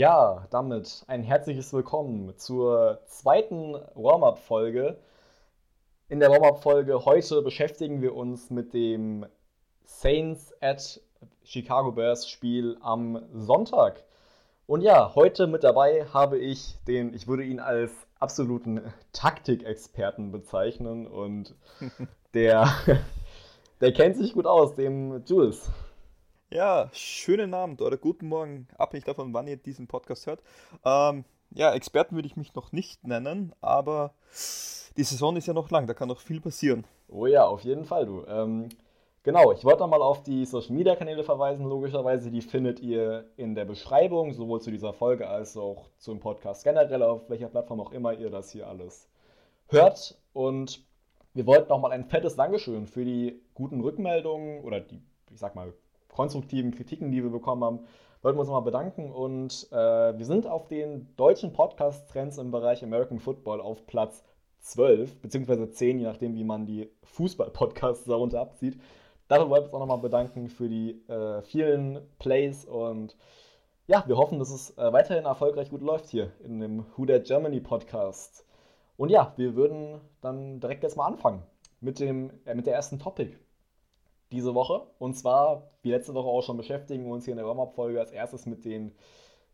Ja, damit ein herzliches Willkommen zur zweiten Warm-Up-Folge. In der Warm-Up-Folge heute beschäftigen wir uns mit dem Saints at Chicago Bears Spiel am Sonntag. Und ja, heute mit dabei habe ich den, ich würde ihn als absoluten Taktikexperten bezeichnen und der, der kennt sich gut aus, dem Jules. Ja, schönen Abend oder guten Morgen, abhängig davon, wann ihr diesen Podcast hört. Ähm, ja, Experten würde ich mich noch nicht nennen, aber die Saison ist ja noch lang, da kann noch viel passieren. Oh ja, auf jeden Fall, du. Ähm, genau, ich wollte nochmal auf die Social Media Kanäle verweisen, logischerweise. Die findet ihr in der Beschreibung, sowohl zu dieser Folge als auch zum Podcast generell, auf welcher Plattform auch immer ihr das hier alles hört. Und wir wollten nochmal ein fettes Dankeschön für die guten Rückmeldungen oder die, ich sag mal, konstruktiven Kritiken, die wir bekommen haben, wollten wir uns nochmal bedanken. Und äh, wir sind auf den deutschen Podcast-Trends im Bereich American Football auf Platz 12, beziehungsweise 10, je nachdem, wie man die Fußball-Podcasts darunter abzieht. Dafür wollten wir uns auch nochmal bedanken für die äh, vielen Plays und ja, wir hoffen, dass es äh, weiterhin erfolgreich gut läuft hier in dem Who That Germany Podcast. Und ja, wir würden dann direkt jetzt mal anfangen mit, dem, äh, mit der ersten Topic diese Woche. Und zwar, wie letzte Woche auch schon, beschäftigen wir uns hier in der Warm-Up-Folge als erstes mit den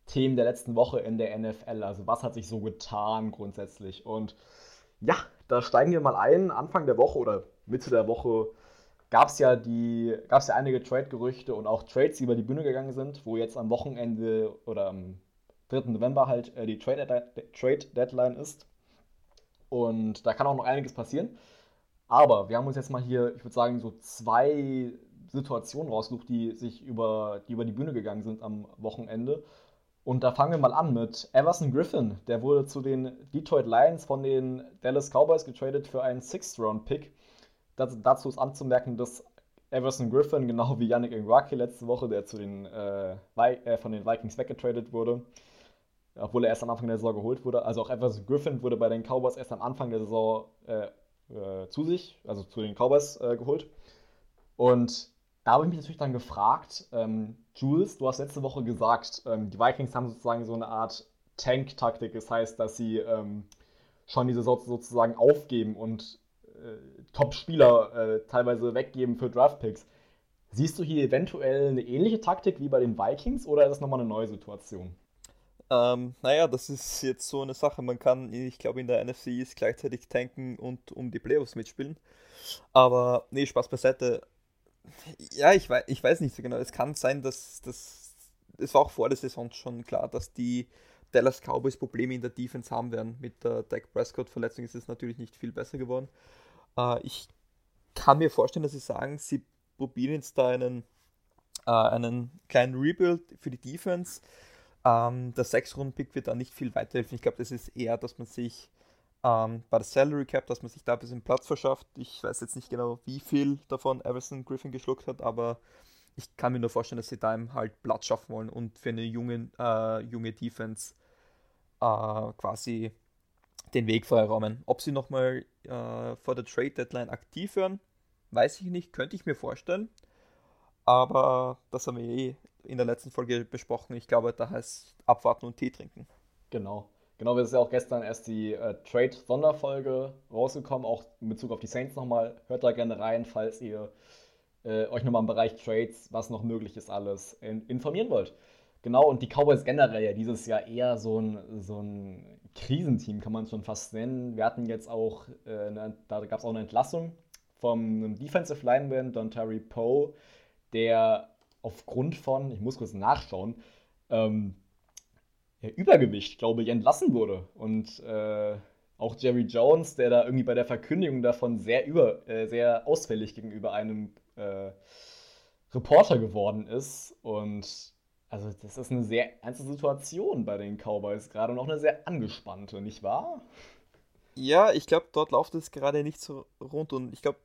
Themen der letzten Woche in der NFL. Also was hat sich so getan grundsätzlich? Und ja, da steigen wir mal ein. Anfang der Woche oder Mitte der Woche gab es ja ja einige Trade-Gerüchte und auch Trades, die über die Bühne gegangen sind, wo jetzt am Wochenende oder am 3. November halt äh, die Trade-Deadline ist. Und da kann auch noch einiges passieren. Aber wir haben uns jetzt mal hier, ich würde sagen, so zwei Situationen rausgesucht, die sich über die, über die Bühne gegangen sind am Wochenende. Und da fangen wir mal an mit Everson Griffin. Der wurde zu den Detroit Lions von den Dallas Cowboys getradet für einen Sixth-Round-Pick. dazu ist anzumerken, dass Everson Griffin, genau wie Yannick Ngwaki letzte Woche, der zu den, äh, äh, von den Vikings weggetradet wurde, obwohl er erst am Anfang der Saison geholt wurde. Also auch Everson Griffin wurde bei den Cowboys erst am Anfang der Saison äh, äh, zu sich, also zu den Cowboys äh, geholt. Und da habe ich mich natürlich dann gefragt, ähm, Jules, du hast letzte Woche gesagt, ähm, die Vikings haben sozusagen so eine Art Tank-Taktik. Das heißt, dass sie ähm, schon diese Sorte sozusagen aufgeben und äh, Top-Spieler äh, teilweise weggeben für Draft-Picks. Siehst du hier eventuell eine ähnliche Taktik wie bei den Vikings oder ist das nochmal eine neue Situation? Ähm, naja, das ist jetzt so eine Sache. Man kann, ich glaube, in der NFC ist gleichzeitig tanken und um die Playoffs mitspielen. Aber, nee, Spaß beiseite. Ja, ich weiß, ich weiß nicht so genau. Es kann sein, dass das. Es war auch vor der Saison schon klar, dass die Dallas Cowboys Probleme in der Defense haben werden. Mit der Dak Prescott-Verletzung ist es natürlich nicht viel besser geworden. Äh, ich kann mir vorstellen, dass sie sagen, sie probieren jetzt da einen, äh, einen kleinen Rebuild für die Defense ähm, der 6-Runden-Pick wird da nicht viel weiterhelfen. Ich glaube, das ist eher, dass man sich ähm, bei der Salary Cap, dass man sich da ein bisschen Platz verschafft. Ich weiß jetzt nicht genau, wie viel davon Everson Griffin geschluckt hat, aber ich kann mir nur vorstellen, dass sie da ihm halt Platz schaffen wollen und für eine junge, äh, junge Defense äh, quasi den Weg freiräumen. Ob sie nochmal äh, vor der Trade Deadline aktiv werden, weiß ich nicht, könnte ich mir vorstellen. Aber das haben wir eh in der letzten Folge besprochen. Ich glaube, da heißt abwarten und Tee trinken. Genau. Genau, wir sind ja auch gestern erst die äh, Trade-Sonderfolge rausgekommen, auch in Bezug auf die Saints nochmal. Hört da gerne rein, falls ihr äh, euch nochmal im Bereich Trades, was noch möglich ist, alles in, informieren wollt. Genau, und die Cowboys generell ja dieses Jahr eher so ein, so ein Krisenteam, kann man schon fast nennen. Wir hatten jetzt auch, äh, eine, da gab es auch eine Entlassung vom Defensive Lineman, Don Terry Poe, der aufgrund von, ich muss kurz nachschauen, ähm, ja, Übergewicht, glaube ich, entlassen wurde. Und äh, auch Jerry Jones, der da irgendwie bei der Verkündigung davon sehr, über, äh, sehr ausfällig gegenüber einem äh, Reporter geworden ist. Und also das ist eine sehr ernste Situation bei den Cowboys gerade und auch eine sehr angespannte, nicht wahr? Ja, ich glaube, dort läuft es gerade nicht so rund und ich glaube,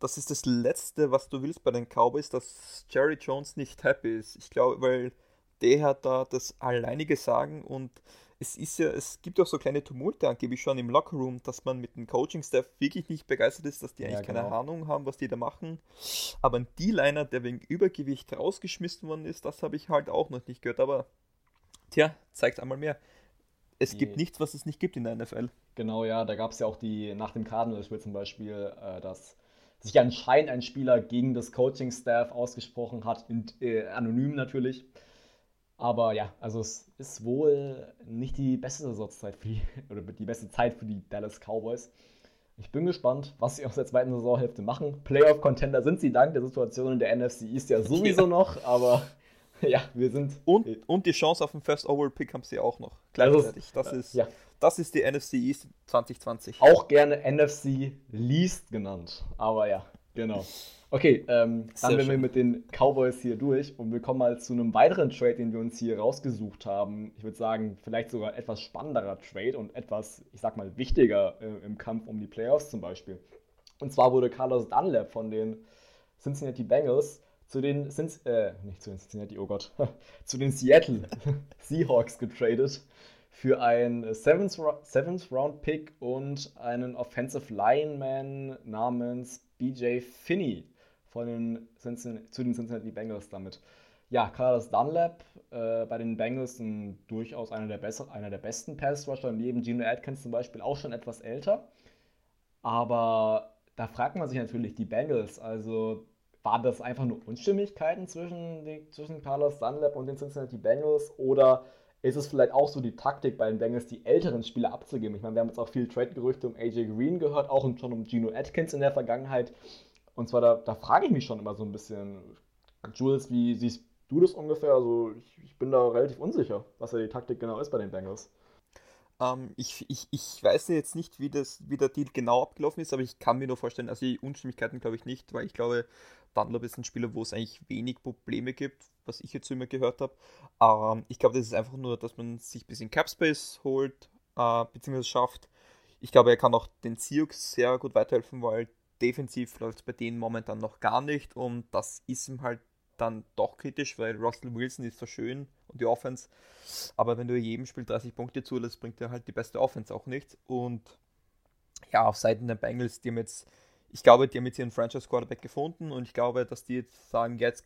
das ist das Letzte, was du willst bei den Cowboys, dass Jerry Jones nicht happy ist. Ich glaube, weil der hat da das alleinige Sagen und es ist ja, es gibt auch so kleine Tumulte angeblich schon im Lockerroom, dass man mit dem Coaching-Staff wirklich nicht begeistert ist, dass die eigentlich ja, genau. keine Ahnung haben, was die da machen. Aber ein D-Liner, der wegen Übergewicht rausgeschmissen worden ist, das habe ich halt auch noch nicht gehört. Aber Tja, zeigt einmal mehr. Es die, gibt nichts, was es nicht gibt in der NFL. Genau, ja, da gab es ja auch die, nach dem Cardinals-Spiel zum Beispiel, äh, dass sich anscheinend ein Spieler gegen das Coaching-Staff ausgesprochen hat, in, äh, anonym natürlich. Aber ja, also es ist wohl nicht die beste Saisonzeit für die, oder die beste Zeit für die Dallas Cowboys. Ich bin gespannt, was sie aus der zweiten Saisonhälfte machen. Playoff-Contender sind sie dank der Situation in der NFC East ja sowieso noch, aber ja, wir sind. Und, und die Chance auf den First Overall Pick haben sie auch noch. Gleichzeitig. Das ist, ja. Das ist die NFC East 2020. Auch gerne NFC Least genannt. Aber ja, genau. Okay, ähm, dann sind wir mit den Cowboys hier durch und wir kommen mal zu einem weiteren Trade, den wir uns hier rausgesucht haben. Ich würde sagen, vielleicht sogar etwas spannenderer Trade und etwas, ich sag mal, wichtiger äh, im Kampf um die Playoffs zum Beispiel. Und zwar wurde Carlos Dunlap von den Cincinnati Bengals zu den Cin äh, nicht zu den Cincinnati, oh Gott, zu den Seattle Seahawks getradet für einen Seventh, Seventh Round Pick und einen Offensive Lineman namens BJ Finney von den zu den Cincinnati Bengals damit. Ja, Carlos Dunlap äh, bei den Bengals ein, durchaus einer der, besser, einer der besten Pass-Rusher, neben Gino Atkins zum Beispiel auch schon etwas älter. Aber da fragt man sich natürlich, die Bengals, also war das einfach nur Unstimmigkeiten zwischen, die, zwischen Carlos Dunlap und den Cincinnati Bengals oder ist es vielleicht auch so die Taktik bei den Bengals, die älteren Spieler abzugeben? Ich meine, wir haben jetzt auch viel Trade-Gerüchte um AJ Green gehört, auch schon um Gino Atkins in der Vergangenheit. Und zwar, da, da frage ich mich schon immer so ein bisschen, Jules, wie siehst du das ungefähr? Also, ich, ich bin da relativ unsicher, was ja die Taktik genau ist bei den Bengals. Ähm, ich, ich, ich weiß jetzt nicht, wie, das, wie der Deal genau abgelaufen ist, aber ich kann mir nur vorstellen, also die Unstimmigkeiten glaube ich nicht, weil ich glaube, Dunlop ist ein Spieler, wo es eigentlich wenig Probleme gibt, was ich jetzt immer gehört habe. Ähm, ich glaube, das ist einfach nur, dass man sich ein bisschen Capspace holt, äh, beziehungsweise schafft. Ich glaube, er kann auch den Sioux sehr gut weiterhelfen, weil defensiv läuft es bei denen momentan noch gar nicht und das ist ihm halt dann doch kritisch, weil Russell Wilson ist so schön und die Offense, aber wenn du jedem Spiel 30 Punkte zulässt, bringt er halt die beste Offense auch nicht und ja, auf Seiten der Bengals, die haben jetzt, ich glaube, die haben jetzt ihren Franchise Quarterback gefunden und ich glaube, dass die jetzt sagen, jetzt,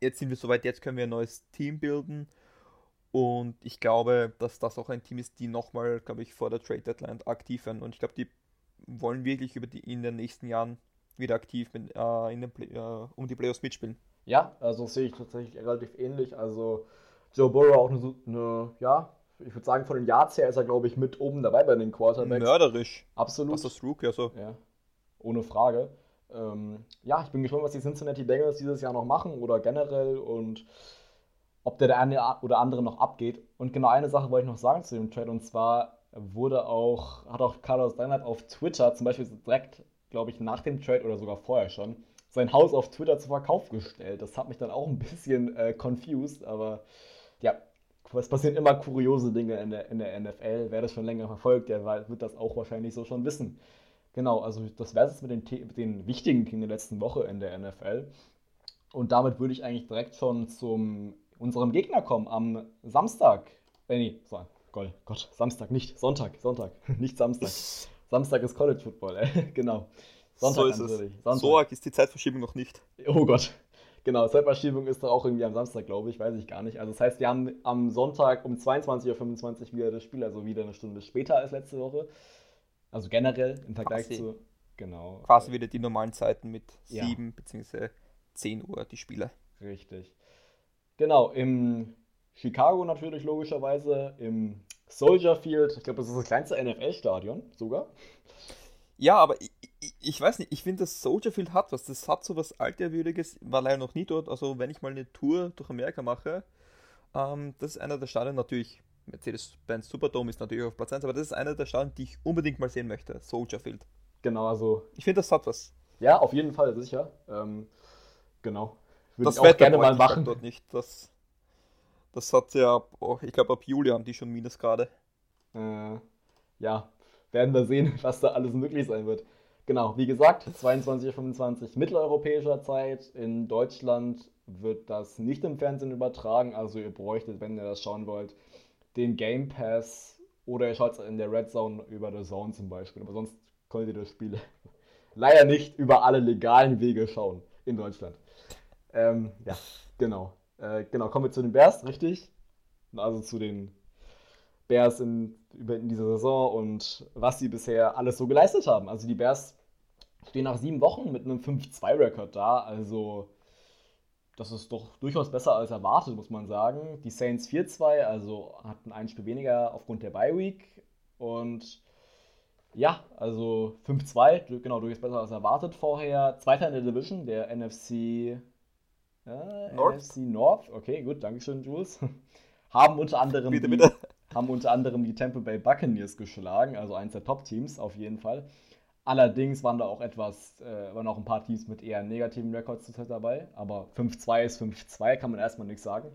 jetzt sind wir soweit, jetzt können wir ein neues Team bilden und ich glaube, dass das auch ein Team ist, die nochmal, glaube ich, vor der Trade Deadline aktiv werden und ich glaube, die wollen wirklich über die, in den nächsten Jahren wieder aktiv mit, äh, in den Play, äh, um die Playoffs mitspielen. Ja, also sehe ich tatsächlich relativ ähnlich. Also Joe Burrow auch eine, eine ja, ich würde sagen, von den Yards her ist er, glaube ich, mit oben dabei bei den Quarterbacks. Mörderisch. Absolut. Was das Rook, ja so. Ja, ohne Frage. Ähm, ja, ich bin gespannt, was die Cincinnati Bengals dieses Jahr noch machen oder generell und ob der eine oder andere noch abgeht. Und genau eine Sache wollte ich noch sagen zu dem Trade und zwar wurde auch, hat auch Carlos Deinert auf Twitter zum Beispiel direkt, glaube ich, nach dem Trade oder sogar vorher schon, sein Haus auf Twitter zu Verkauf gestellt. Das hat mich dann auch ein bisschen äh, confused, aber ja, es passieren immer kuriose Dinge in der, in der NFL. Wer das schon länger verfolgt, der wird das auch wahrscheinlich so schon wissen. Genau, also das wäre es mit den, mit den wichtigen Themen der letzten Woche in der NFL. Und damit würde ich eigentlich direkt schon zu unserem Gegner kommen am Samstag. Äh, nee, so, Gott, Gott, Samstag, nicht Sonntag, Sonntag, nicht Samstag. Samstag ist College Football, äh, genau. Sonntag so ist natürlich. es. Sonntag. So arg ist die Zeitverschiebung noch nicht. Oh Gott. Genau, Zeitverschiebung ist doch auch irgendwie am Samstag, glaube ich, weiß ich gar nicht. Also das heißt, wir haben am Sonntag um 22.25 Uhr wieder das Spiel, also wieder eine Stunde später als letzte Woche. Also generell im Vergleich Quasi. zu. Genau. Quasi wieder die normalen Zeiten mit ja. 7 bzw. 10 Uhr die Spiele. Richtig. Genau, im Chicago natürlich logischerweise, im Soldier Field. Ich glaube, das ist das kleinste NFL-Stadion sogar. Ja, aber ich, ich, ich weiß nicht, ich finde, das Soldier Field hat was. Das hat so was Alterwürdiges, war leider noch nie dort. Also, wenn ich mal eine Tour durch Amerika mache, ähm, das ist einer der Stadien natürlich. Mercedes-Benz Superdome ist natürlich auf Platz 1, aber das ist einer der Stadien, die ich unbedingt mal sehen möchte. Soldier Field. Genau, also. Ich finde, das hat was. Ja, auf jeden Fall, sicher. Ähm, genau. Würde das ich auch Wetter gerne mal machen. Dort nicht. Das das hat ja, oh, ich glaube, ab Juli haben die schon Minusgrade. Äh, ja, werden wir sehen, was da alles möglich sein wird. Genau, wie gesagt, 22.25 mitteleuropäischer Zeit. In Deutschland wird das nicht im Fernsehen übertragen. Also ihr bräuchtet, wenn ihr das schauen wollt, den Game Pass oder ihr schaut in der Red Zone über The Zone zum Beispiel. Aber sonst könnt ihr das Spiel leider nicht über alle legalen Wege schauen in Deutschland. Ähm, ja, genau. Äh, genau, kommen wir zu den Bears, richtig? Also zu den Bears in, in dieser Saison und was sie bisher alles so geleistet haben. Also die Bears stehen nach sieben Wochen mit einem 5-2-Rekord da. Also das ist doch durchaus besser als erwartet, muss man sagen. Die Saints 4-2, also hatten ein Spiel weniger aufgrund der Bye-Week. Und ja, also 5-2, genau, durchaus besser als erwartet vorher. Zweiter in der Division, der NFC, äh, North. NFC North. Okay, gut, Dankeschön, Jules. haben unter anderem bitte, bitte. Die, haben unter anderem die Tampa Bay Buccaneers geschlagen, also eins der Top-Teams auf jeden Fall. Allerdings waren da auch etwas, äh, waren auch ein paar Teams mit eher negativen Records dabei. Aber 5-2 ist 5-2, kann man erstmal nichts sagen.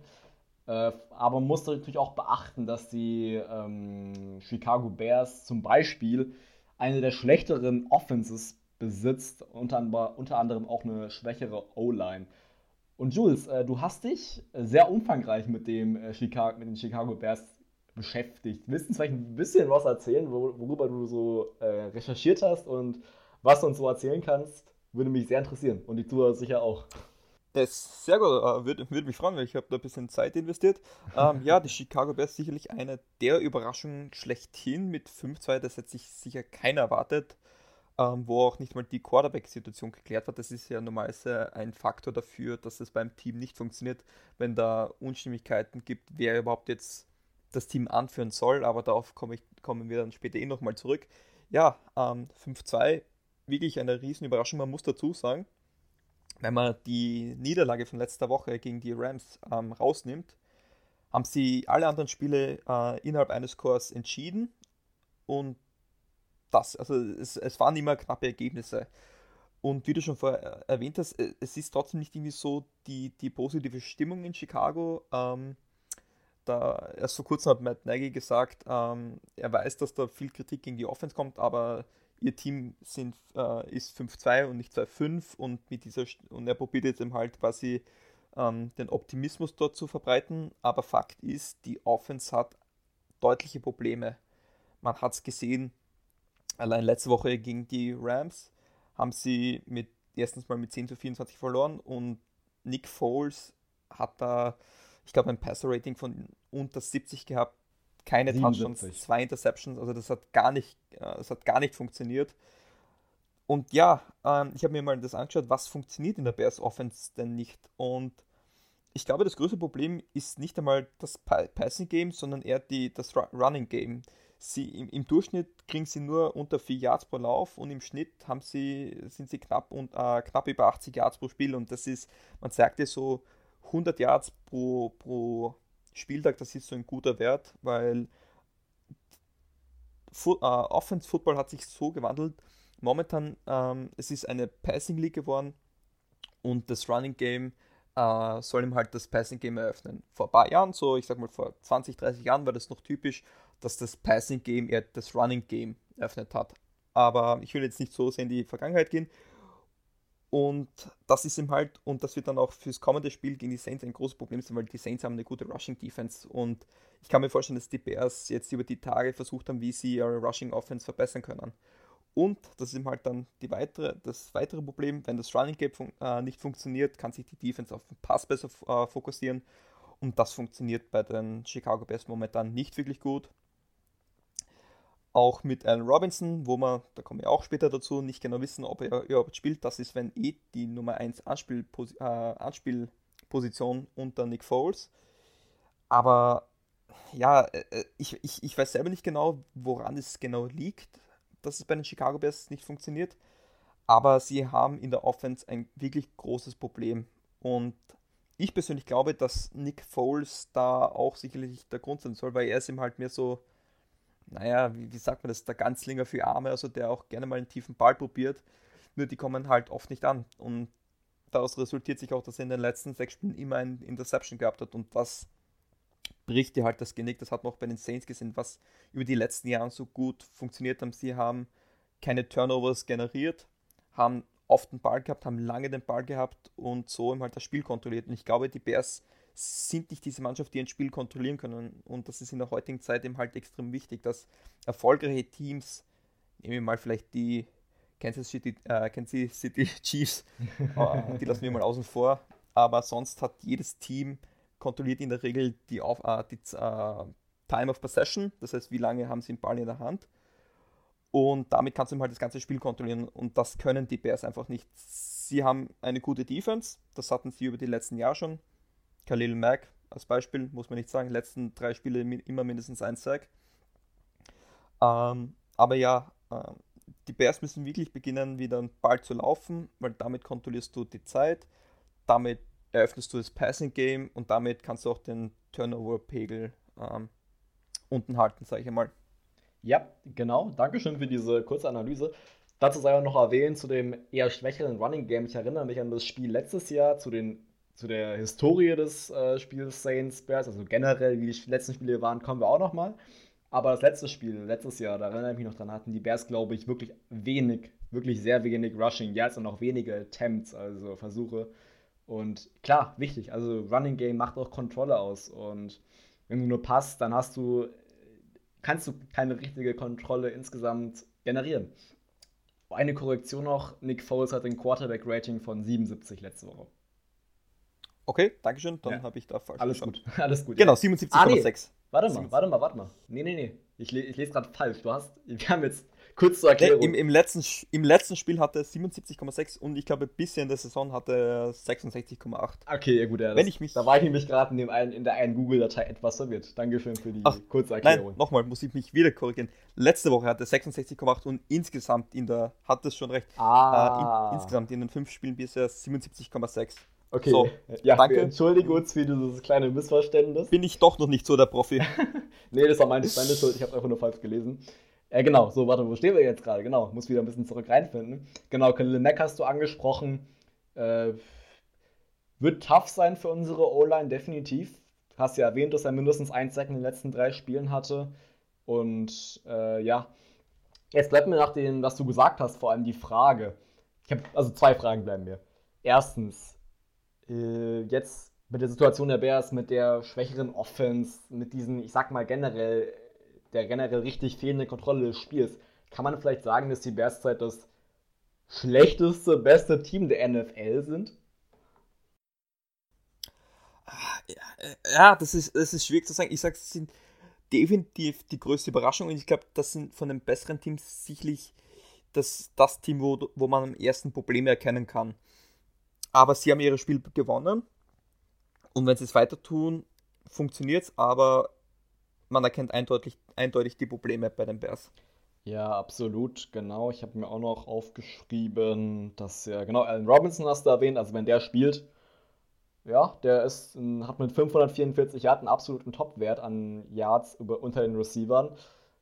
Äh, aber man muss natürlich auch beachten, dass die ähm, Chicago Bears zum Beispiel eine der schlechteren Offenses besitzt, unter, unter anderem auch eine schwächere O-Line. Und Jules, äh, du hast dich sehr umfangreich mit, dem, äh, Chicago, mit den Chicago Bears beschäftigt. Willst du uns vielleicht ein bisschen was erzählen, worüber du so äh, recherchiert hast und was du uns so erzählen kannst? Würde mich sehr interessieren und die Zuhörer sicher auch. Ja, sehr gut, äh, würde, würde mich freuen, weil ich habe da ein bisschen Zeit investiert. Ähm, ja, die Chicago Bears sicherlich eine der Überraschungen schlechthin mit 5-2, das hat sich sicher keiner erwartet, ähm, wo auch nicht mal die Quarterback-Situation geklärt wird. Das ist ja normalerweise ein Faktor dafür, dass es beim Team nicht funktioniert, wenn da Unstimmigkeiten gibt, wer überhaupt jetzt das Team anführen soll, aber darauf komme ich, kommen wir dann später eh nochmal zurück. Ja, ähm, 5-2, wirklich eine riesen Überraschung. Man muss dazu sagen, wenn man die Niederlage von letzter Woche gegen die Rams ähm, rausnimmt, haben sie alle anderen Spiele äh, innerhalb eines Chors entschieden und das, also es, es waren immer knappe Ergebnisse. Und wie du schon vorher erwähnt hast, äh, es ist trotzdem nicht irgendwie so die, die positive Stimmung in Chicago. Ähm, da erst vor kurzem hat Matt Nagy gesagt, ähm, er weiß, dass da viel Kritik gegen die Offense kommt, aber ihr Team sind, äh, ist 5-2 und nicht 2-5 und mit dieser und er probiert jetzt eben halt quasi ähm, den Optimismus dort zu verbreiten. Aber Fakt ist, die Offense hat deutliche Probleme. Man hat es gesehen, allein letzte Woche gegen die Rams haben sie mit erstens mal mit 10 zu 24 verloren und Nick Foles hat da ich glaube, ein Passer-Rating von unter 70 gehabt, keine 77. Touchdowns, zwei Interceptions, also das hat gar nicht, äh, das hat gar nicht funktioniert. Und ja, ähm, ich habe mir mal das angeschaut, was funktioniert in der Bears Offense denn nicht. Und ich glaube, das größte Problem ist nicht einmal das Passing Game, sondern eher die, das Running Game. Sie, im, im, Durchschnitt kriegen sie nur unter 4 Yards pro Lauf und im Schnitt haben sie, sind sie knapp, und, äh, knapp über 80 Yards pro Spiel. Und das ist, man sagt ja so, 100 Yards pro, pro Spieltag, das ist so ein guter Wert, weil äh, Offense Football hat sich so gewandelt. Momentan ähm, es ist eine Passing League geworden und das Running Game äh, soll ihm halt das Passing Game eröffnen. Vor ein paar Jahren, so ich sag mal vor 20, 30 Jahren, war das noch typisch, dass das Passing Game eher das Running Game eröffnet hat. Aber ich will jetzt nicht so sehr in die Vergangenheit gehen. Und das ist ihm halt, und das wird dann auch fürs kommende Spiel gegen die Saints ein großes Problem sein, weil die Saints haben eine gute Rushing Defense. Und ich kann mir vorstellen, dass die Bears jetzt über die Tage versucht haben, wie sie ihre Rushing Offense verbessern können. Und das ist ihm halt dann die weitere, das weitere Problem, wenn das Running Game fun äh, nicht funktioniert, kann sich die Defense auf den Pass besser äh, fokussieren. Und das funktioniert bei den Chicago Bears momentan nicht wirklich gut auch mit Allen Robinson, wo man, da kommen wir auch später dazu, nicht genau wissen, ob er überhaupt spielt. Das ist, wenn eh die Nummer 1 Anspielpos äh, Anspielposition unter Nick Foles. Aber ja, äh, äh, ich, ich, ich weiß selber nicht genau, woran es genau liegt, dass es bei den Chicago Bears nicht funktioniert. Aber sie haben in der Offense ein wirklich großes Problem. Und ich persönlich glaube, dass Nick Foles da auch sicherlich der Grund sein soll, weil er ist ihm halt mehr so naja, wie, wie sagt man das, der Ganzlinger für Arme, also der auch gerne mal einen tiefen Ball probiert, nur die kommen halt oft nicht an. Und daraus resultiert sich auch, dass er in den letzten sechs Spielen immer ein Interception gehabt hat und das bricht dir halt das Genick. Das hat man auch bei den Saints gesehen, was über die letzten Jahre so gut funktioniert haben. Sie haben keine Turnovers generiert, haben oft den Ball gehabt, haben lange den Ball gehabt und so eben halt das Spiel kontrolliert. Und ich glaube, die Bears sind nicht diese Mannschaft, die ein Spiel kontrollieren können. Und das ist in der heutigen Zeit eben halt extrem wichtig, dass erfolgreiche Teams, nehmen wir mal vielleicht die Kansas City, äh, Kansas City Chiefs, äh, die lassen wir mal außen vor, aber sonst hat jedes Team kontrolliert in der Regel die, auf, äh, die äh, Time of Possession, das heißt, wie lange haben sie den Ball in der Hand. Und damit kannst du halt das ganze Spiel kontrollieren und das können die Bears einfach nicht. Sie haben eine gute Defense, das hatten sie über die letzten Jahre schon. Khalil Mack als Beispiel, muss man nicht sagen, letzten drei Spiele immer mindestens ein Sack. Ähm, aber ja, äh, die Bears müssen wirklich beginnen, wieder einen Ball zu laufen, weil damit kontrollierst du die Zeit, damit eröffnest du das Passing Game und damit kannst du auch den Turnover-Pegel ähm, unten halten, sage ich einmal. Ja, genau. Dankeschön für diese kurze Analyse. Dazu sei auch noch erwähnt, zu dem eher schwächeren Running Game. Ich erinnere mich an das Spiel letztes Jahr, zu, den, zu der Historie des äh, Spiels Saints Bears, also generell, wie die letzten Spiele waren, kommen wir auch noch mal. Aber das letzte Spiel, letztes Jahr, da erinnere ich mich noch dran, hatten die Bears, glaube ich, wirklich wenig, wirklich sehr wenig Rushing Yards und auch wenige Attempts, also Versuche. Und klar, wichtig, also Running Game macht auch Kontrolle aus. Und wenn du nur passt, dann hast du, kannst du keine richtige Kontrolle insgesamt generieren. Eine Korrektion noch, Nick Foles hat ein Quarterback-Rating von 77 letzte Woche. Okay, Dankeschön, dann ja. habe ich da falsch Alles gut, alles gut. Genau, 77,6. Ah, nee. Warte mal, warte mal, warte mal. Nee, nee, nee. Ich, ich lese gerade falsch. Du hast, wir haben jetzt kurz zur Erklärung. Nee, im, im, letzten, Im letzten Spiel hatte er 77,6 und ich glaube, bisher in der Saison hatte er 66,8. Okay, ja gut, ja, das, Wenn ich mich da war ich nämlich gerade in, in der einen Google-Datei etwas verwirrt. Dankeschön für die Ach, kurze Erklärung. Nein, nochmal, muss ich mich wieder korrigieren. Letzte Woche hatte er 66,8 und insgesamt in der, hat es schon recht, ah. äh, in, insgesamt in den fünf Spielen bisher 77,6. Okay, so, ja, danke. entschuldige uns für dieses kleine Missverständnis. Bin ich doch noch nicht so der Profi. nee, das war meine, meine Schuld, ich habe einfach nur falsch gelesen. Äh, genau, so, warte, wo stehen wir jetzt gerade? Genau, muss wieder ein bisschen zurück reinfinden. Genau, Khalil Mack hast du angesprochen. Äh, wird tough sein für unsere O-Line, definitiv. Hast ja erwähnt, dass er mindestens ein Sack in den letzten drei Spielen hatte. Und äh, ja, jetzt bleibt mir nach dem, was du gesagt hast, vor allem die Frage. Ich habe also zwei Fragen bleiben mir. Erstens, äh, jetzt mit der Situation der Bears, mit der schwächeren Offense, mit diesen, ich sag mal generell, der generell richtig fehlenden Kontrolle des Spiels, kann man vielleicht sagen, dass die Bears Zeit das schlechteste, beste Team der NFL sind? Ah, ja, das ist, das ist schwierig zu sagen. Ich sage, sie sind definitiv die größte Überraschung und ich glaube, das sind von den besseren Teams sicherlich das, das Team, wo, wo man am ersten Probleme erkennen kann. Aber sie haben ihre Spiel gewonnen. Und wenn sie es weiter tun, funktioniert es, aber man erkennt eindeutig, eindeutig die Probleme bei den Bears. Ja, absolut, genau. Ich habe mir auch noch aufgeschrieben, dass ja, genau, Allen Robinson hast du erwähnt, also wenn der spielt, ja, der ist, hat mit 544 Yards einen absoluten Topwert an Yards über, unter den Receivern.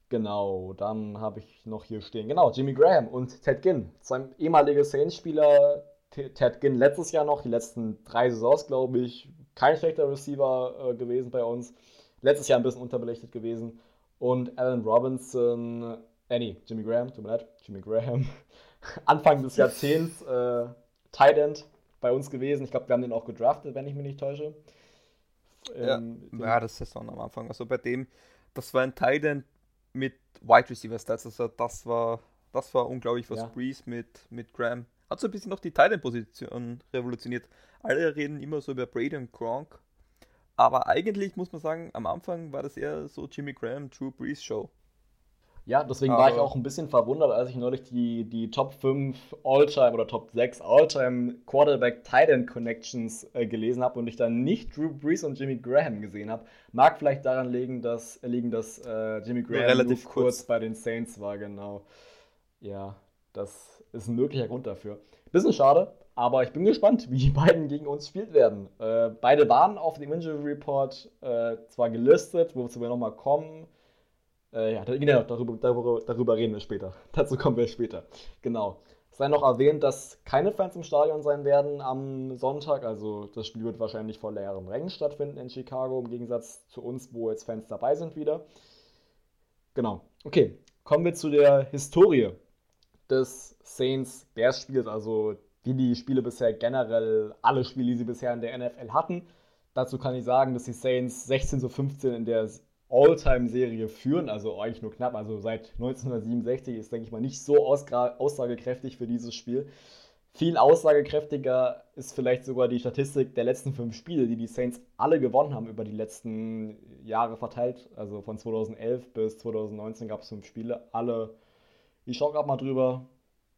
Genau, dann habe ich noch hier stehen, genau, Jimmy Graham und Ted Ginn, sein ehemaliger Saints-Spieler, Ted Ginn letztes Jahr noch, die letzten drei Saisons, glaube ich, kein schlechter Receiver äh, gewesen bei uns. Letztes Jahr ein bisschen unterbelichtet gewesen. Und Alan Robinson, äh, nee, Jimmy Graham, tut mir leid, Jimmy Graham, Anfang des Jahrzehnts äh, Tight End bei uns gewesen. Ich glaube, wir haben den auch gedraftet, wenn ich mich nicht täusche. Ähm, ja, ja, das ist dann am Anfang. Also bei dem, das war ein Tight End mit Wide Receiver Stats. Also das war, das war unglaublich, was ja. Breeze mit, mit Graham hat so ein bisschen noch die Titan-Position revolutioniert. Alle reden immer so über Brady und Gronk. Aber eigentlich muss man sagen, am Anfang war das eher so Jimmy Graham, Drew Brees Show. Ja, deswegen Aber war ich auch ein bisschen verwundert, als ich neulich die, die Top 5 All-Time oder Top 6 All-Time Quarterback Titan Connections äh, gelesen habe und ich dann nicht Drew Brees und Jimmy Graham gesehen habe. Mag vielleicht daran liegen, dass, liegen, dass äh, Jimmy Graham relativ kurz. kurz bei den Saints war, genau. Ja, das ist ein möglicher Grund dafür. Bisschen schade, aber ich bin gespannt, wie die beiden gegen uns spielt werden. Äh, beide waren auf dem Injury Report äh, zwar gelistet, wozu wir nochmal kommen. Äh, ja, genau, darüber, darüber, darüber reden wir später. Dazu kommen wir später. Genau. Es sei noch erwähnt, dass keine Fans im Stadion sein werden am Sonntag. Also das Spiel wird wahrscheinlich vor leeren Rängen stattfinden in Chicago, im Gegensatz zu uns, wo jetzt Fans dabei sind wieder. Genau. Okay, kommen wir zu der Historie des Saints-Bears-Spiels, also wie die Spiele bisher generell, alle Spiele, die sie bisher in der NFL hatten. Dazu kann ich sagen, dass die Saints 16 zu 15 in der All-Time-Serie führen, also eigentlich nur knapp, also seit 1967 ist, denke ich mal, nicht so aussagekräftig für dieses Spiel. Viel aussagekräftiger ist vielleicht sogar die Statistik der letzten fünf Spiele, die die Saints alle gewonnen haben über die letzten Jahre verteilt. Also von 2011 bis 2019 gab es fünf Spiele. Alle, ich schaue gerade mal drüber,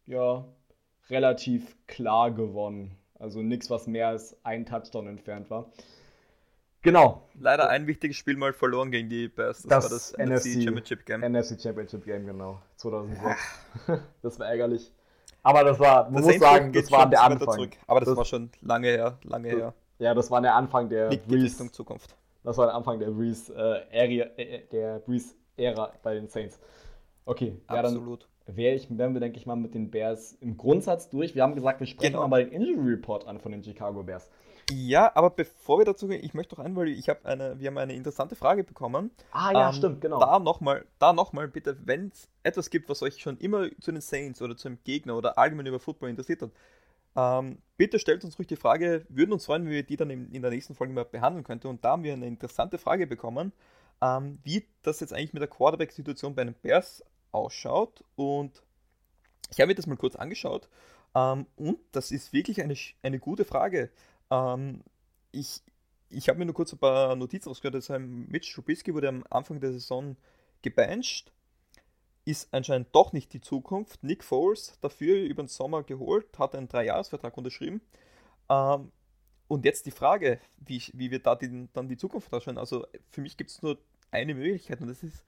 ja, relativ klar gewonnen. Also nichts, was mehr als ein Touchdown entfernt war. Genau. Leider ein wichtiges Spiel mal verloren gegen die Bears. Das, das war das NFC, NFC Championship Game. NFC Championship Game, genau. 2006. das war ärgerlich. Aber das war, man das muss sagen, das war der Anfang. Aber das, das, war schon lange her, lange das, her. Ja, das war der Anfang der Breeze. Zukunft. Das war der Anfang der Breeze, äh, äh, äh, der Breeze Ära bei den Saints. Okay, absolut. Ja, wäre ich, wären wir, denke ich mal, mit den Bears im Grundsatz durch. Wir haben gesagt, wir sprechen genau. mal den Injury Report an von den Chicago Bears. Ja, aber bevor wir dazu gehen, ich möchte doch ein, weil ich habe eine, wir haben eine interessante Frage bekommen. Ah ja, ähm, stimmt, genau. Da nochmal, da nochmal bitte, wenn es etwas gibt, was euch schon immer zu den Saints oder zu einem Gegner oder allgemein über Football interessiert hat, ähm, bitte stellt uns ruhig die Frage, würden uns freuen, wenn wir die dann in, in der nächsten Folge mal behandeln könnten. Und da haben wir eine interessante Frage bekommen, ähm, wie das jetzt eigentlich mit der Quarterback-Situation bei den Bears ausschaut. Und ich habe mir das mal kurz angeschaut. Ähm, und das ist wirklich eine, eine gute Frage. Ähm, ich ich habe mir nur kurz ein paar Notizen rausgehört. Heißt, Mitch Trubisky wurde am Anfang der Saison gebancht. Ist anscheinend doch nicht die Zukunft. Nick Foles dafür über den Sommer geholt, hat einen Dreijahresvertrag unterschrieben. Ähm, und jetzt die Frage, wie, wie wird da die, dann die Zukunft ausschauen? Also für mich gibt es nur eine Möglichkeit und das ist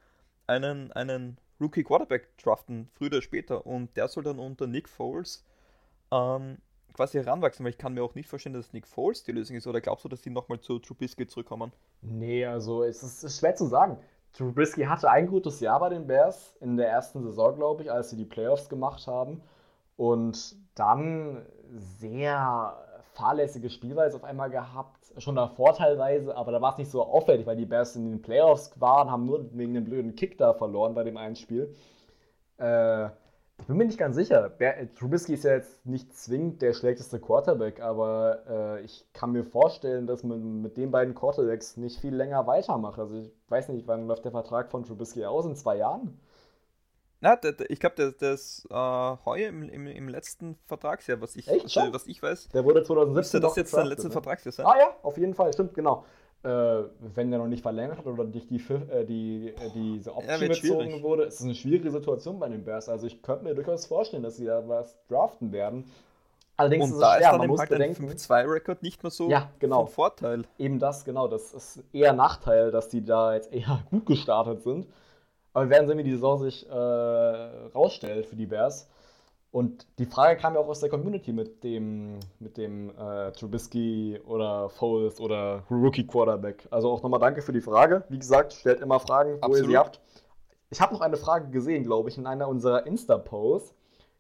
einen, einen Rookie Quarterback draften, früher oder später. Und der soll dann unter Nick Foles ähm, quasi heranwachsen, weil ich kann mir auch nicht vorstellen, dass Nick Foles die Lösung ist. Oder glaubst du, dass die nochmal zu Trubisky zurückkommen? Nee, also es ist, ist, schwer zu sagen. Trubisky hatte ein gutes Jahr bei den Bears in der ersten Saison, glaube ich, als sie die Playoffs gemacht haben. Und dann sehr fahrlässige Spielweise auf einmal gehabt. Schon davor teilweise, aber da war es nicht so auffällig, weil die Bears in den Playoffs waren, haben nur wegen dem blöden Kick da verloren bei dem einen Spiel. Äh, ich bin mir nicht ganz sicher. Trubisky ist ja jetzt nicht zwingend der schlechteste Quarterback, aber äh, ich kann mir vorstellen, dass man mit den beiden Quarterbacks nicht viel länger weitermacht. Also ich weiß nicht, wann läuft der Vertrag von Trubisky aus? In zwei Jahren? Na, ich glaube, der, der ist äh, heuer im, im, im, letzten Vertragsjahr, was ich, Echt, äh, was ich weiß. Der wurde 2017 das jetzt sein letzter Vertragsjahr sein? Ah ja, auf jeden Fall, stimmt, genau äh, wenn der noch nicht verlängert hat oder nicht die, äh, die, äh, diese Option ja, gezogen wurde, ist es eine schwierige Situation bei den Bears. Also ich könnte mir durchaus vorstellen, dass sie da was draften werden. Allerdings und ist da schwer. ist dann man halt bedenken, 5-2-Rekord nicht mehr so ja, genau. Vorteil. Eben das, genau. Das ist eher Nachteil, dass die da jetzt eher gut gestartet sind. Aber wir werden sehen, wie die Saison sich äh, rausstellt für die Bears. Und die Frage kam ja auch aus der Community mit dem, mit dem äh, Trubisky oder Foles oder Rookie Quarterback. Also auch nochmal danke für die Frage. Wie gesagt, stellt immer Fragen, wo Absolut. ihr sie habt. Ich habe noch eine Frage gesehen, glaube ich, in einer unserer Insta-Posts.